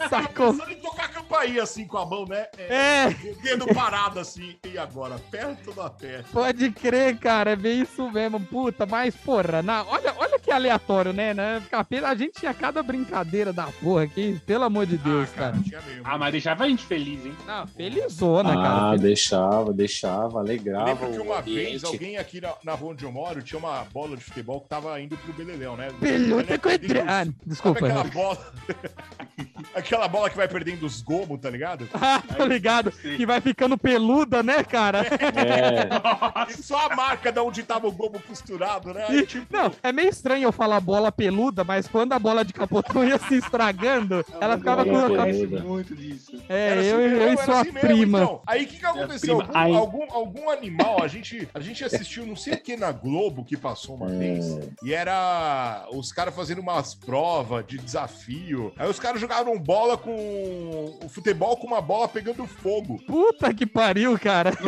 Sacou? Pensando em tocar a campainha assim com a mão, né? É, O dedo parado assim. E agora? Perto da perto. pode crer, cara. É bem isso mesmo. Puta, mas, porra, na... olha, olha que aleatório, né? né? Capeta, a gente tinha cada brincadeira da porra aqui, pelo amor de Deus, ah, cara. cara. Ah, mas deixava a gente feliz, hein? Não, felizona, cara. Ah, deixava, deixava, Eu alegrava lembro que uma vez alguém aqui na, na rua onde eu moro tinha uma bola de futebol que tava indo pro Beleléu, né? Pelota com Perdendo os- Ah, Sabe desculpa. aquela bola? aquela bola que vai perdendo os gomos, tá ligado? Ah, tô ligado. Que vai ficando peluda, né, cara? É, E só a marca de onde tava o gomo costurado, né? Aí, E- tipo, Não, é meio estranho eu falar bola peluda, mas quando a bola de capotão ia se estragando, ela ficava com a cabeça. Parece muito disso. É, era eu, assim mesmo, eu e sua assim prima. então. Aí o que, que aconteceu? Algum, algum, algum animal, a gente, a gente assistiu, não sei o que na Globo que passou uma É. vez, e era os caras fazendo umas provas de desafio. Aí os caras jogavam bola com. o futebol com uma bola pegando fogo. Puta que pariu, cara. Aí,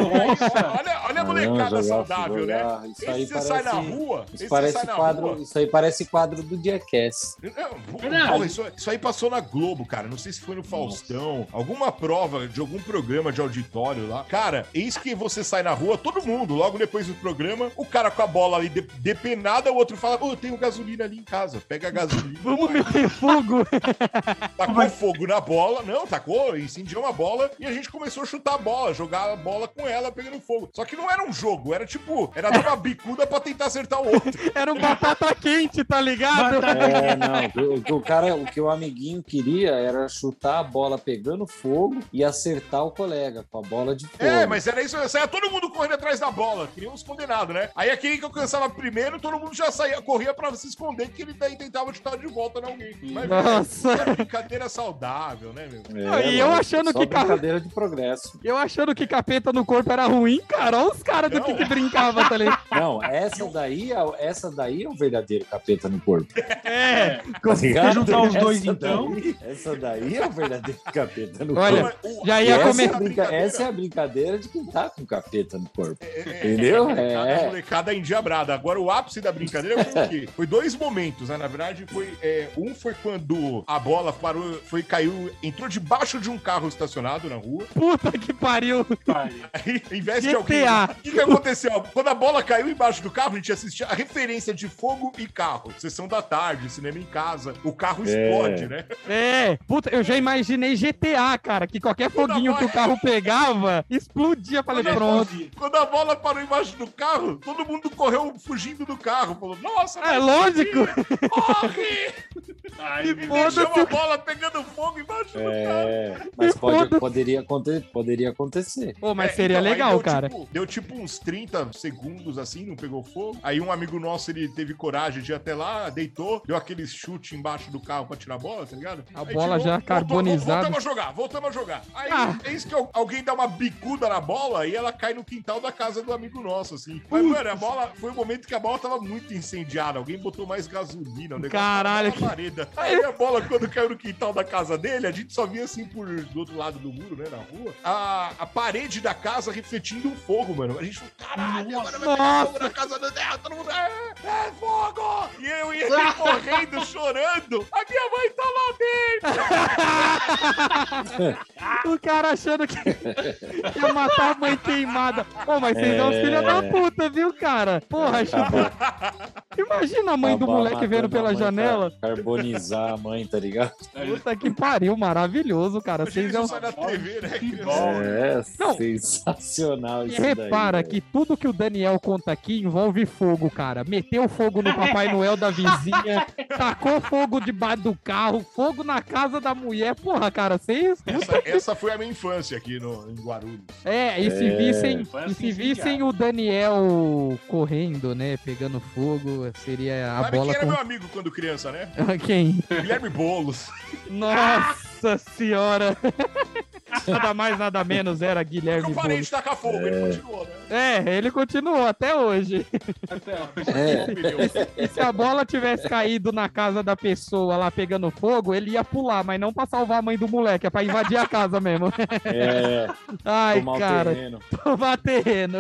olha, olha a Não, molecada jogar, saudável, né? jogar, Isso aí Esse você sai na parece, rua, isso esse parece sai na quadro, rua. isso aí parece quadro do Jackass. Não, Verdade. porra, isso, isso aí passou na Globo, cara. Não sei se foi no Faustão, alguma prova de algum programa de auditório lá. Cara, eis que você sai na rua, todo mundo, logo depois do programa, o cara com a bola ali de- depenada, o outro fala: Ô, eu tenho gasolina ali em casa, pega a gasolina. Vamos meter fogo. Tacou fogo na bola, não, tacou, incendiou uma bola e a gente começou a chutar a bola, jogar a bola com ela pegando fogo. Só que não era um jogo, era tipo, era dar uma bicuda pra tentar acertar o outro. Era um batata quente, tá ligado? É, não, o o cara, o que o amiguinho queria era chutar a bola pegando fogo e acertar o colega com a bola de fogo. É, mas era isso, saia todo mundo correndo atrás da bola, que nem uns condenados, né? Aí aquele que alcançava primeiro, todo mundo já saía, corria pra se esconder, que ele daí tentava chutar de volta em alguém. Mas, Nossa. velho, que brincadeira saudável, né, meu? Ah, e eu achando só que ca- brincadeira de progresso. Eu achando que capeta no corpo era ruim, cara. Olha os caras do que, que brincava, tá ligado? Não, essa daí, é- essa daí é o verdadeiro capeta no corpo. É. Tá ligado? juntar os dois, Essa então. daí- essa daí é o verdadeiro capeta no Olha, corpo. Mas o- já ia essa, comer- é essa é a brincadeira de quem tá com capeta no corpo. Entendeu? Cada É. molecada endiabrada. Agora, o ápice da brincadeira foi o quê? Foi dois momentos, né? Na verdade, foi. é, um foi quando a bola parou, foi, caiu, entrou debaixo de um carro estacionado na rua. Puta que pariu. Aí, em vez de alguém. O que, que aconteceu? Quando a bola caiu embaixo do carro, a gente assistia a referência de fogo e carro. Sessão da tarde, cinema em casa. O carro explode, né? É. Puta, eu já imaginei GTA, cara, que qualquer foguinho que o carro pegava, explodia. Falei, Quando a- pronto. Quando a bola parou embaixo do carro, todo mundo correu fugindo do carro. Falou, nossa, É lógico. corre! Ai, E foda-se. deixou a bola pegando fogo embaixo do carro. É, mas Me pode, poderia, aconte- poderia acontecer. Pô, mas É, seria então, legal, deu, cara. tipo- deu tipo uns 30 segundos assim, não pegou fogo. Aí um amigo nosso, ele teve coragem ir até lá, deitou, deu aquele chute embaixo do carro pra tirar a bola, tá ligado? A Aí bola já voltou- carbonizada. Voltamos a jogar, voltamos a jogar. Aí, Ah. eis que al- alguém dá uma bicuda na bola e ela cai no quintal da casa do amigo nosso, assim. Mas, mano, a bola, foi o momento que a bola tava muito incendiada. Alguém botou mais gasolina, o negócio Caralho, na parede. Aí a bola, quando caiu no quintal da casa dele, a gente só via assim por do outro lado do muro, né, na rua, a, a parede da casa refletindo um fogo, mano. A gente falou, caralho, agora vai pegar fogo na casa do dela, todo mundo, é, é fogo! E eu ia correndo, chorando, a minha mãe tá lá dentro! O cara achando que ia matar a mãe queimada. Pô, mas vocês é uns É. filhos da puta, viu, cara? Porra, Acabar- imagina a mãe do moleque vendo pela janela. car- Carbonizar a mãe, tá ligado? Puta que pariu, maravilhoso, cara. Vocês é isso um... na TV, né. É Não. sensacional E isso daí. repara velho. que tudo que o Daniel conta aqui envolve fogo, cara. Meteu fogo no Papai Noel da vizinha, tacou fogo debaixo do carro, fogo na casa da mulher. Porra, cara, vocês. Essa, essa foi a minha infância aqui no, em Guarulhos. É, e se É. vissem, Foi e se vissem o Daniel correndo, né, pegando fogo, seria a Sabe bola quem era com meu amigo quando criança, né? quem? Guilherme Boulos. Nossa senhora. Nada mais, nada menos era Eu Guilherme parei Boulos. de tacar fogo, ele continuou, né? É, ele continuou até hoje. Até hoje. É. E se a bola tivesse caído na casa da pessoa lá pegando fogo, ele ia pular, mas não pra salvar a mãe do moleque, é pra invadir a casa mesmo. é, Ai, tomar o cara, terreno. tomar terreno.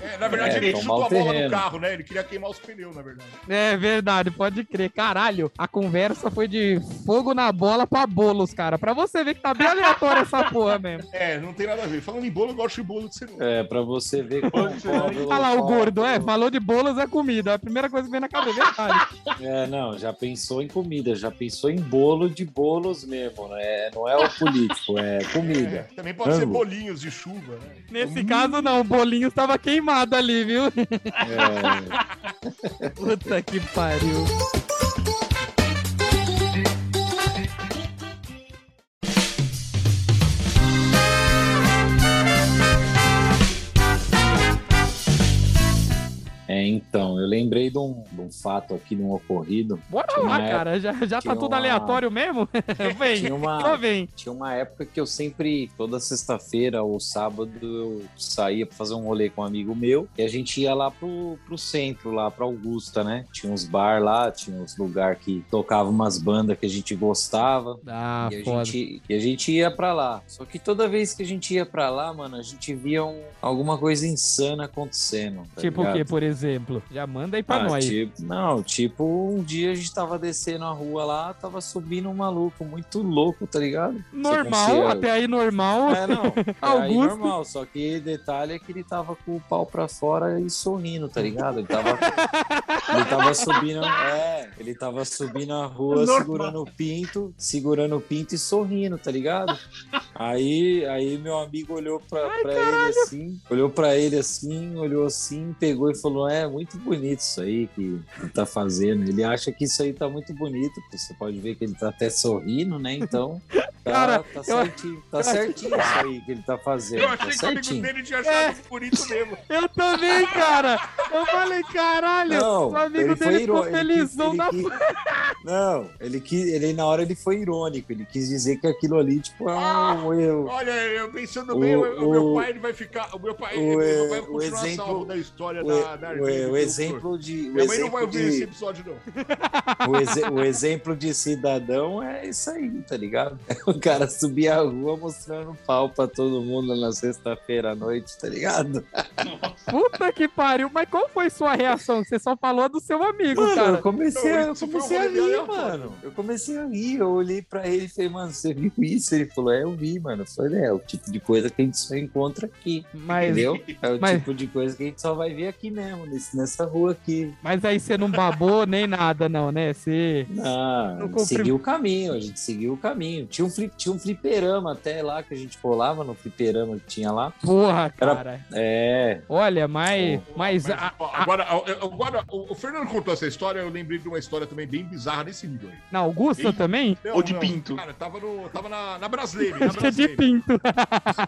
É, na verdade, É, ele chutou o a bola no carro, né? Ele queria queimar os pneus, na verdade. É verdade, pode crer. Caralho, a conversa foi de fogo na bola pra bolos, cara. Pra você ver que tá bem aleatório essa porra mesmo. É, não tem nada a ver. Falando em bolo, eu gosto de bolo de cenoura. É, pra você ver como pobre Olha lá o gordo, é, falou de bolos é comida. A primeira coisa que vem na cabeça, verdade. É, não, já pensou em comida, já pensou em bolo de bolos mesmo, né? Não é o político, é É, comida. também pode ser bolinhos de chuva, né? Nesse caso, não, o bolinho estava queimado ali, viu? É, Puta que pariu. Então, eu lembrei de um, de um fato aqui, de um ocorrido. Bora lá, cara. Já, já tá tudo uma- aleatório mesmo? vem, Tinha uma, só vem. Tinha uma época que eu sempre, toda sexta-feira ou sábado, eu saía pra fazer um rolê com um amigo meu e a gente ia lá pro, pro centro, lá pra Augusta, né? Tinha uns bar lá, tinha uns lugar que tocava umas bandas que a gente gostava. Ah, e, a foda. gente, e a gente ia pra lá. Só que toda vez que a gente ia pra lá, mano, a gente via um- alguma coisa insana acontecendo. tá Tipo o ligado? que, por exemplo? Já manda aí pra Ah, nós. tipo- não, tipo, um dia a gente tava descendo a rua lá, tava subindo um maluco muito louco, tá ligado? Normal, até aí normal. É, não. É aí Augusto. normal, só que detalhe é que ele tava com o pau pra fora e sorrindo, tá ligado? Ele tava, ele tava subindo, é, ele tava subindo a rua Normal. segurando o pinto, segurando o pinto e sorrindo, tá ligado? Aí, aí meu amigo olhou pra, pra ele assim, olhou pra ele assim, olhou assim, pegou e falou: É muito bonito isso aí que ele tá fazendo. Ele acha que isso aí tá muito bonito, porque você pode ver que ele tá até sorrindo, né? Então, Cara, tá eu- certinho, tá certinho isso aí que ele tá fazendo. Eu Tá achei que o amigo certinho. dele tinha achado bonito mesmo. Eu também, cara. Eu falei, caralho. Não, o amigo ele dele foi ficou. Ele, felizão da ele, quis- Não, ele quis, ele na hora ele foi irônico, ele quis dizer que aquilo ali, tipo, ah, um erro. Olha, eu pensando O- bem, o, o meu pai ele vai ficar. O meu pai o, ele é, vai o continuar exemplo- salvo da história O, da, da o- o exemplo de. O Minha mãe não vai ouvir esse de, episódio, não. o, exe- o exemplo de cidadão é isso aí, tá ligado? O cara subir a rua mostrando pau pra todo mundo na sexta-feira à noite, tá ligado? Puta que pariu. Mas qual foi sua reação? Você só falou do seu amigo, Mano, eu cara. comecei, a, eu comecei a rir, mano. Eu comecei a rir. Eu olhei pra ele e falei, mano, você viu isso? Ele falou, é, eu vi, mano. Eu falei, é, o tipo de coisa que a gente só encontra aqui. Mas, Entendeu? É o mas- tipo de coisa que a gente só vai ver aqui mesmo, nesse- nessa rua aqui. mas aí você não babou nem nada, não, né? Você. Não, Não a gente compre- seguiu o caminho, a gente seguiu o caminho. Tinha um, flip, tinha um fliperama até lá que a gente colava no fliperama que tinha lá. Porra, Era- cara. É, Olha, mas. Mas. Mas, a- a- agora, agora, o o Fernando contou essa história, eu lembrei de uma história também bem bizarra nesse nível aí. na Augusta Ih. também? Não, Ou de não, pinto. Cara, tava, no, tava na, na Brasileira. Na Acho que é de pinto.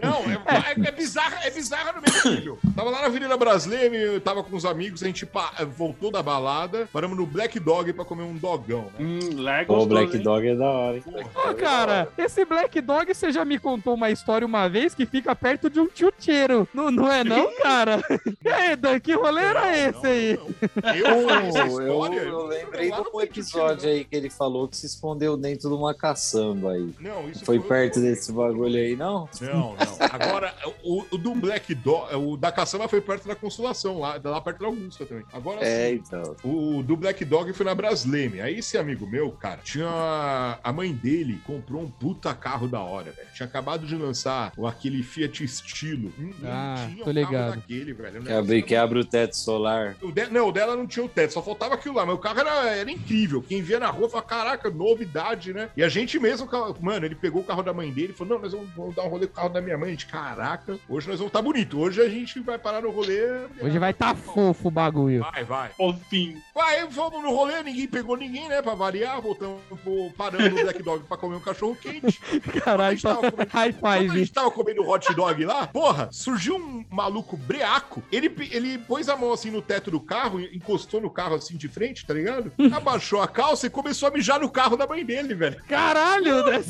Não, é, é, é bizarra, é bizarra no mesmo nível. Tava lá na Avenida Brasileira, eu tava com os amigos, a gente pa- voltou da balada, paramos no Black Dog pra comer um dogão, né? Hum, pô, o Black? Dog é da hora, hein? Pô, cara, esse Black Dog, você já me contou uma história uma vez que fica perto de um tchutcheiro. Não, não é não, cara? E aí, Dan, que rolê era Não, esse não, aí? não. Eu eu, eu lembrei de um foi episódio aí que ele falou que se escondeu dentro de uma caçamba aí. Não, isso Foi perto desse bagulho aí, não? Não, não. Agora, o, o do Black Dog, o da caçamba foi perto da Consolação, lá, lá perto da Augusta também. Agora É, sim. então. O do Black Dog foi na Brasleme. Aí esse amigo meu, cara, tinha. A mãe dele comprou um puta carro da hora, velho. Tinha acabado de lançar o- aquele Fiat Estilo. Hum, Não Ah, tinha tô um ligado. carro daquele, velho. O Que abre, que abre o teto solar. o de- não, o dela não tinha o teto, só faltava aquilo lá. Mas o carro era, era incrível. Quem via na rua falava, caraca, novidade, né? E a gente mesmo, mano, ele pegou o carro da mãe dele e falou: não, nós vamos, vamos dar um rolê com o carro da minha mãe. A gente, caraca, hoje nós vamos estar bonito. Hoje a gente vai parar no rolê. Hoje vai tá fofo o bagulho. Vai, vai. Fofinho. Vai, vamos no rolê, ninguém pegou ninguém, né? Pra variar, voltamos pro, parando no Black Dog pra comer um cachorro quente. Caralho, comendo- high Quando a five. gente tava comendo hot dog lá, porra, surgiu um maluco breaco. Ele, ele pôs a mão assim no teto do carro, encostou no carro assim de frente, tá ligado? Abaixou a calça e começou a mijar no carro da mãe dele, velho. Caralho, né?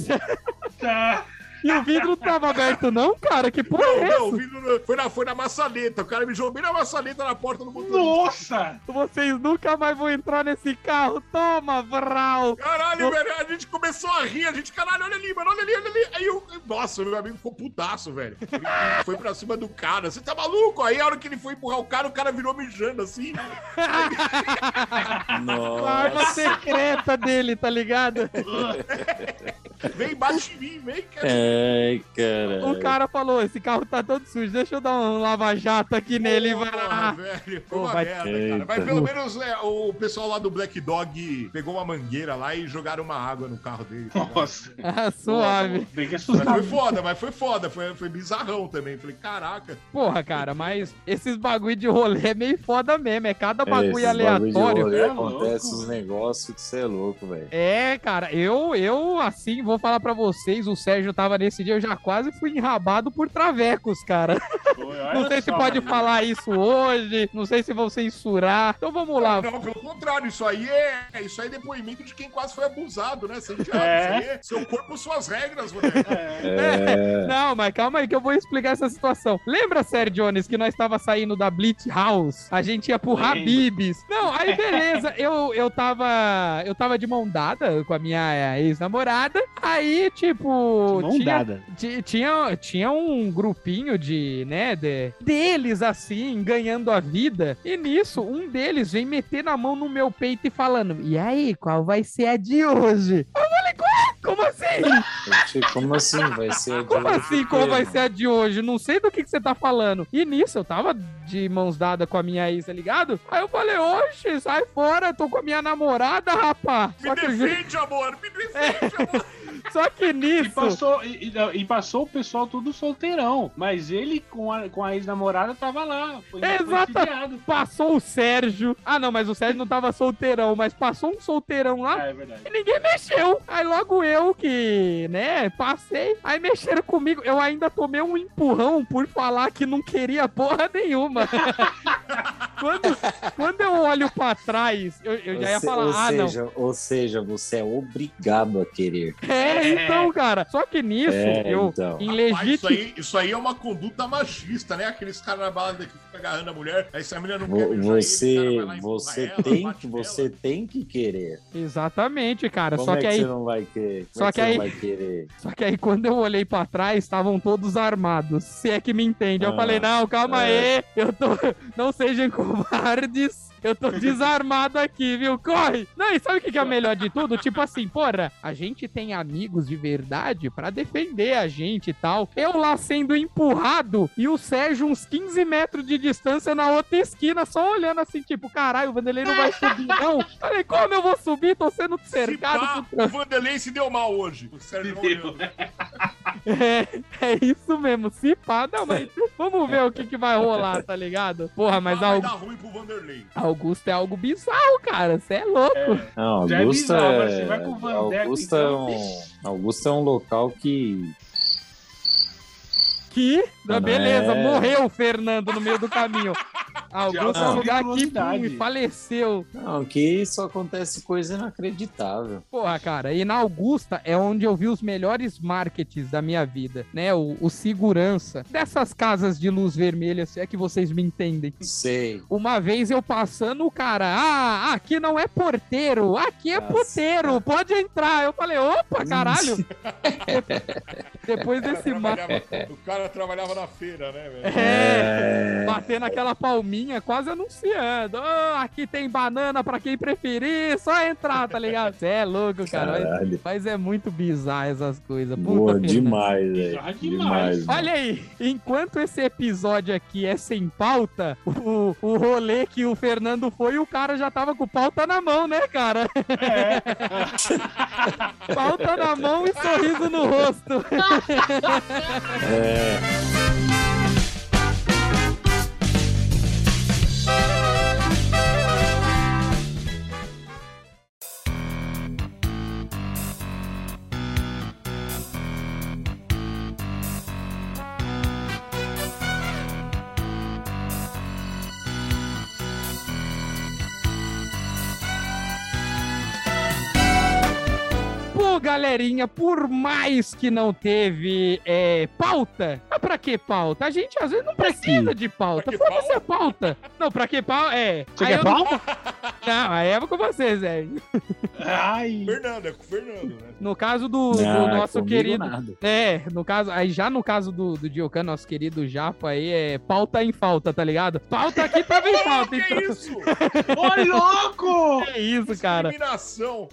Tá. E o vidro não tava aberto, não, cara? Que porra Não, é não, o vidro não- foi na, foi na maçaneta. O cara mijou bem na maçaneta na porta do motorista. Nossa! Vocês nunca mais vão entrar nesse carro. Toma, Vral. Caralho, Eu- velho, a gente começou a rir, a gente, caralho, olha ali, mano, olha ali, olha ali. Aí eu, nossa, meu amigo ficou putaço, velho. Ele foi pra cima do cara, você tá maluco? Aí a hora que ele foi empurrar o cara, o cara virou mijando assim. A arma Nossa. secreta dele, tá ligado? Vem, bate em mim, vem, cara. Ai, cara. O cara falou: esse carro tá todo sujo, deixa eu dar um lava-jato aqui nele vai Porra, lá. velho, foi Pô, uma vai- merda, cara. Mas pelo menos é, o pessoal lá do Black Dog pegou uma mangueira lá e jogaram uma água no carro dele. Nossa. Ah, suave. Que Mas foi assustado. foda, mas foi foda, foi, foi bizarrão também. Falei, caraca. Porra, cara, mas esses bagulho de rolê é meio foda mesmo. É cada bagulho Esses bagulho de aleatório. rolê É acontece louco. uns negócios que você é louco, velho. É, cara, eu, eu, assim, vou falar pra vocês, o Sérgio tava nesse dia, eu já quase fui enrabado por travecos, cara. Foi, Não sei se pode mano. falar isso hoje, não sei se vou censurar. Então vamos lá. Não, pelo contrário, isso aí é. Isso aí é depoimento de quem quase foi abusado, né? Sem diabo, É. isso aí é seu corpo, suas regras, moleque. É. É. Não, mas calma aí que eu vou explicar essa situação. Lembra, Sérgio Jones, que nós tava saindo da Blitz House? A gente ia pro. Habibs. Não, aí beleza, eu, eu tava eu tava de mão dada com a minha ex-namorada. Aí, tipo, Mão tinha, tinha, tinha um grupinho de, né, de- deles assim, ganhando a vida. E nisso, um deles vem meter na mão no meu peito e falando: "E aí, qual vai ser a de hoje?" Eu falei: "Ué, como assim?" Como assim? Vai ser. de Como hoje assim, qual vai ser a de hoje? Não sei do que, que você tá falando. E nisso, eu tava de mãos dadas com a minha ex, tá ligado? Aí eu falei, oxe, sai fora, tô com a minha namorada, rapá. Me Só defende, amor, me defende, amor. Só que E nisso... passou, e, e- e passou o pessoal tudo solteirão. Mas ele com a, com a ex-namorada tava lá. Foi, sediado. Passou o Sérgio. Ah, não, mas o Sérgio não tava solteirão, mas passou um solteirão lá Ah, é verdade. e ninguém mexeu. Aí logo eu que, né, passei. Aí mexeram comigo. Eu ainda tomei um empurrão por falar que não queria porra nenhuma. quando, quando eu olho pra trás, eu, eu já ia falar, ou, ah, seja, ou seja, você é obrigado a querer. não. É, então, cara. Só que nisso, É, eu, então. em isso, legítimo. aí, isso aí é uma conduta machista, né? Aqueles caras na balada que agarrando a mulher, aí se a mulher não quer Vo- ele, cara Você, e empurra você, ela, tem, que- você tem que querer. Exatamente, cara. Como só é que que aí. você não vai querer? Como Só é que você aí- não vai querer? Só que aí, quando eu olhei pra trás, estavam todos armados. Se é que me entende. Eu Ah, falei, não, calma é. aí. Eu tô. Não sejam covardes. Eu tô desarmado aqui, viu? Corre! Não, e sabe o que que é o melhor de tudo? Tipo assim, porra, a gente tem amigos de verdade pra defender a gente e tal. Eu lá sendo empurrado e o Sérgio uns 15 metros de distância na outra esquina, só olhando assim, tipo, caralho, o Vanderlei não vai subir, não. Falei, como eu vou subir? Tô sendo Se cercado pá, por o Vanderlei se deu mal hoje. O Sérgio não. É, é isso mesmo. Se pá, não, mas vamos ver o que, que vai rolar, tá ligado? Porra, mas Ah, vai dar ruim pro Vanderlei. Augusto é algo bizarro, cara. Você é louco. Não, Já é Augusta bizarro, é, mas você vai com o Deck, Augusta, então. é um, Augusta é um local que Que. Mano, beleza, é. morreu o Fernando no meio do caminho. Augusto é um Não. lugar pum, faleceu. não, que isso acontece coisa inacreditável. Porra, cara, e na Augusta é onde eu vi os melhores marketings da minha vida, né? O, o segurança dessas casas de luz vermelha, se é que vocês me entendem. Sei. Uma vez eu passando, o cara, ah, aqui não é porteiro, aqui é puteiro, pode entrar. Eu falei, opa, caralho. Depois cara, desse mar. O cara trabalhava na feira, né, velho? É, batendo aquela palminha, quase anunciando. "Ô, aqui tem banana pra quem preferir, só entrar, tá ligado? Você é louco, cara. Mas, Caralho. mas é muito bizarro essas coisas. Puta, Boa, demais, velho. Bizarro demais. Demais. Olha aí, enquanto esse episódio aqui é sem pauta, o, o rolê que o Fernando foi, o cara já tava com pauta na mão, né, cara? É. Pauta na mão e sorriso no rosto. É, Pô, galerinha, por mais que não teve é, pauta, mas pra que pauta? A gente às vezes não precisa de pauta. Foda-se a pauta. Não, pra que pauta? É. Você Aí quer não- pauta? Não, aí é com vocês, velho. Ai. Fernando, é com o Fernando, né? No caso do, do não, nosso querido. nada. É, no caso, aí já no caso do, do Diocan, nosso querido Japa aí, é pauta em falta, tá ligado? Pauta aqui tava em falta, que então. isso? Ô, louco! Que isso, cara.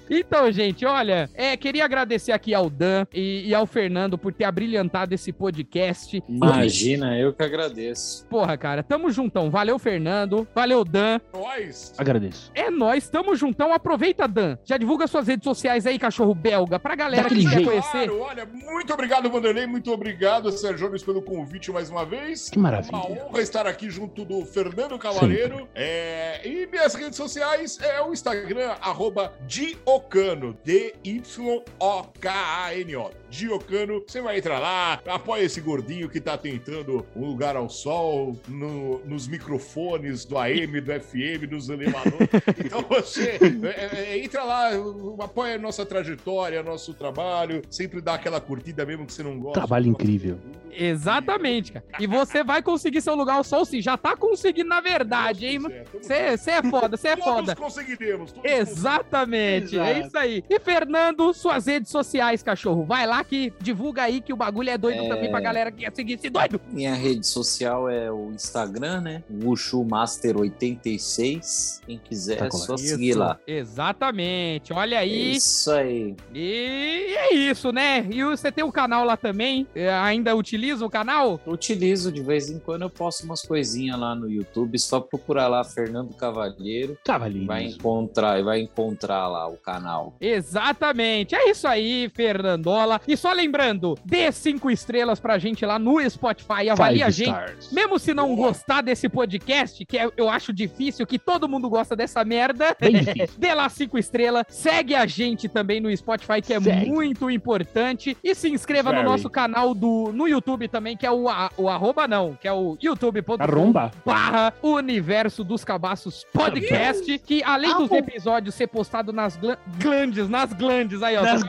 Então, gente, olha, é, queria agradecer aqui ao Dan e, e ao Fernando por ter abrilhantado esse podcast. Imagina, eu que agradeço. Porra, cara, tamo juntão. Valeu, Fernando. Valeu, Dan. Nós. Agradeço. É nóis, tamo juntão. Aproveita, Dan. Já divulga suas redes sociais aí, cachorro belga, pra galera Daquele que quer jeito. conhecer. Claro, olha, muito obrigado, Vanderlei, muito obrigado, Sérgio Nunes, pelo convite mais uma vez. Que maravilha. Uma honra estar aqui junto do Fernando Cavaleiro. É, e minhas redes sociais é o Instagram, arroba Diocano, D-Y-O-K-A-N-O. Diocano, você vai entrar lá, apoia esse gordinho que tá tentando um lugar ao sol, no- nos microfones do AM, do FM, dos elevadores. Então você é, é, entra lá, apoia a nossa trajetória, nosso trabalho, sempre dá aquela curtida mesmo que você não gosta. Trabalho incrível. Exatamente, cara. E você vai conseguir seu lugar ao sol sim. Já tá conseguindo, na verdade, hein? Você é foda, você é Todos foda. conseguiremos. todos Exatamente, é Exato. isso aí. E Fernando, suas redes sociais, cachorro. Vai lá que divulga aí que o bagulho é doido É. também pra galera que quer seguir esse doido. Minha rede social é o Instagram, né? Wushu Master 86. Quem quiser, Tá é só seguir lá. Exatamente. Olha É aí. Isso aí. E é isso, né? E você tem um canal lá também? É, Ainda utiliza o canal? Utilizo de vez em quando, eu posto umas coisinhas lá no YouTube. Só procurar lá Fernando Cavalheiro. Cavalinho. Vai encontrar, vai encontrar lá o canal. Exatamente. É isso aí, Fernandola. E só lembrando, dê cinco estrelas pra gente lá no Spotify, avalie a gente. stars. Mesmo se não gostar desse podcast, que é- eu acho difícil, que todo mundo gosta dessa merda, dê lá cinco estrelas, segue a gente também no Spotify, que é Segue. muito importante, e se inscreva no Very. nosso canal do, no YouTube também, que é o, a- o arroba não, que é o youtube.com barra Universo dos Cabaços Podcast, que além dos episódios ser postado nas glan- glandes, nas glandes, aí ó, Nas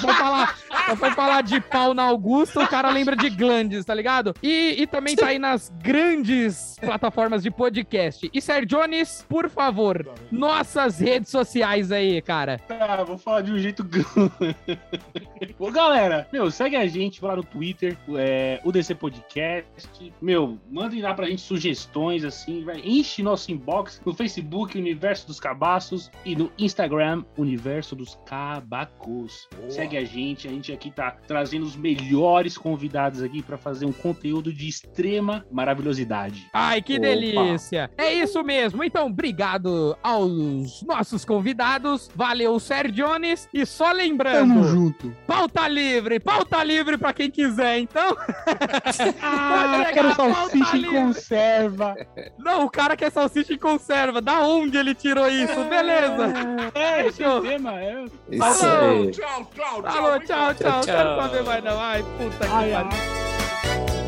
foi falar, só foi falar de pau na Augusta, o cara lembra de glandes, tá ligado? E, e também tá aí nas grandes plataformas de podcast. E Sérgio Jones, por favor, nossas redes sociais aí, cara. Tá, vou falar de um jeito. Ô, galera, meu, segue a gente lá no Twitter, é, o DC Podcast. Meu, mandem lá pra gente sugestões, assim, vai, enche nosso inbox no Facebook, Universo dos Cabaços, e no Instagram, Universo dos Cabacos. Boa. Segue a gente, a gente aqui tá trazendo os melhores convidados aqui pra fazer um conteúdo de extrema maravilhosidade. Ai, que Opa. delícia! É isso mesmo. Então, obrigado aos nossos convidados. Valeu, Sérgio Jones. E só lembrando, junto. pauta livre, pauta livre pra quem quiser, então. Ah, quero salsicha em conserva. Não, o cara quer salsicha em conserva. Da onde ele tirou isso? Beleza. É, esse é o tema. É. Isso Falou. aí. Tchau, tchau, tchau. Falou, tchau, tchau. chao, chao. Tal, bueno, bye, puta Ay, que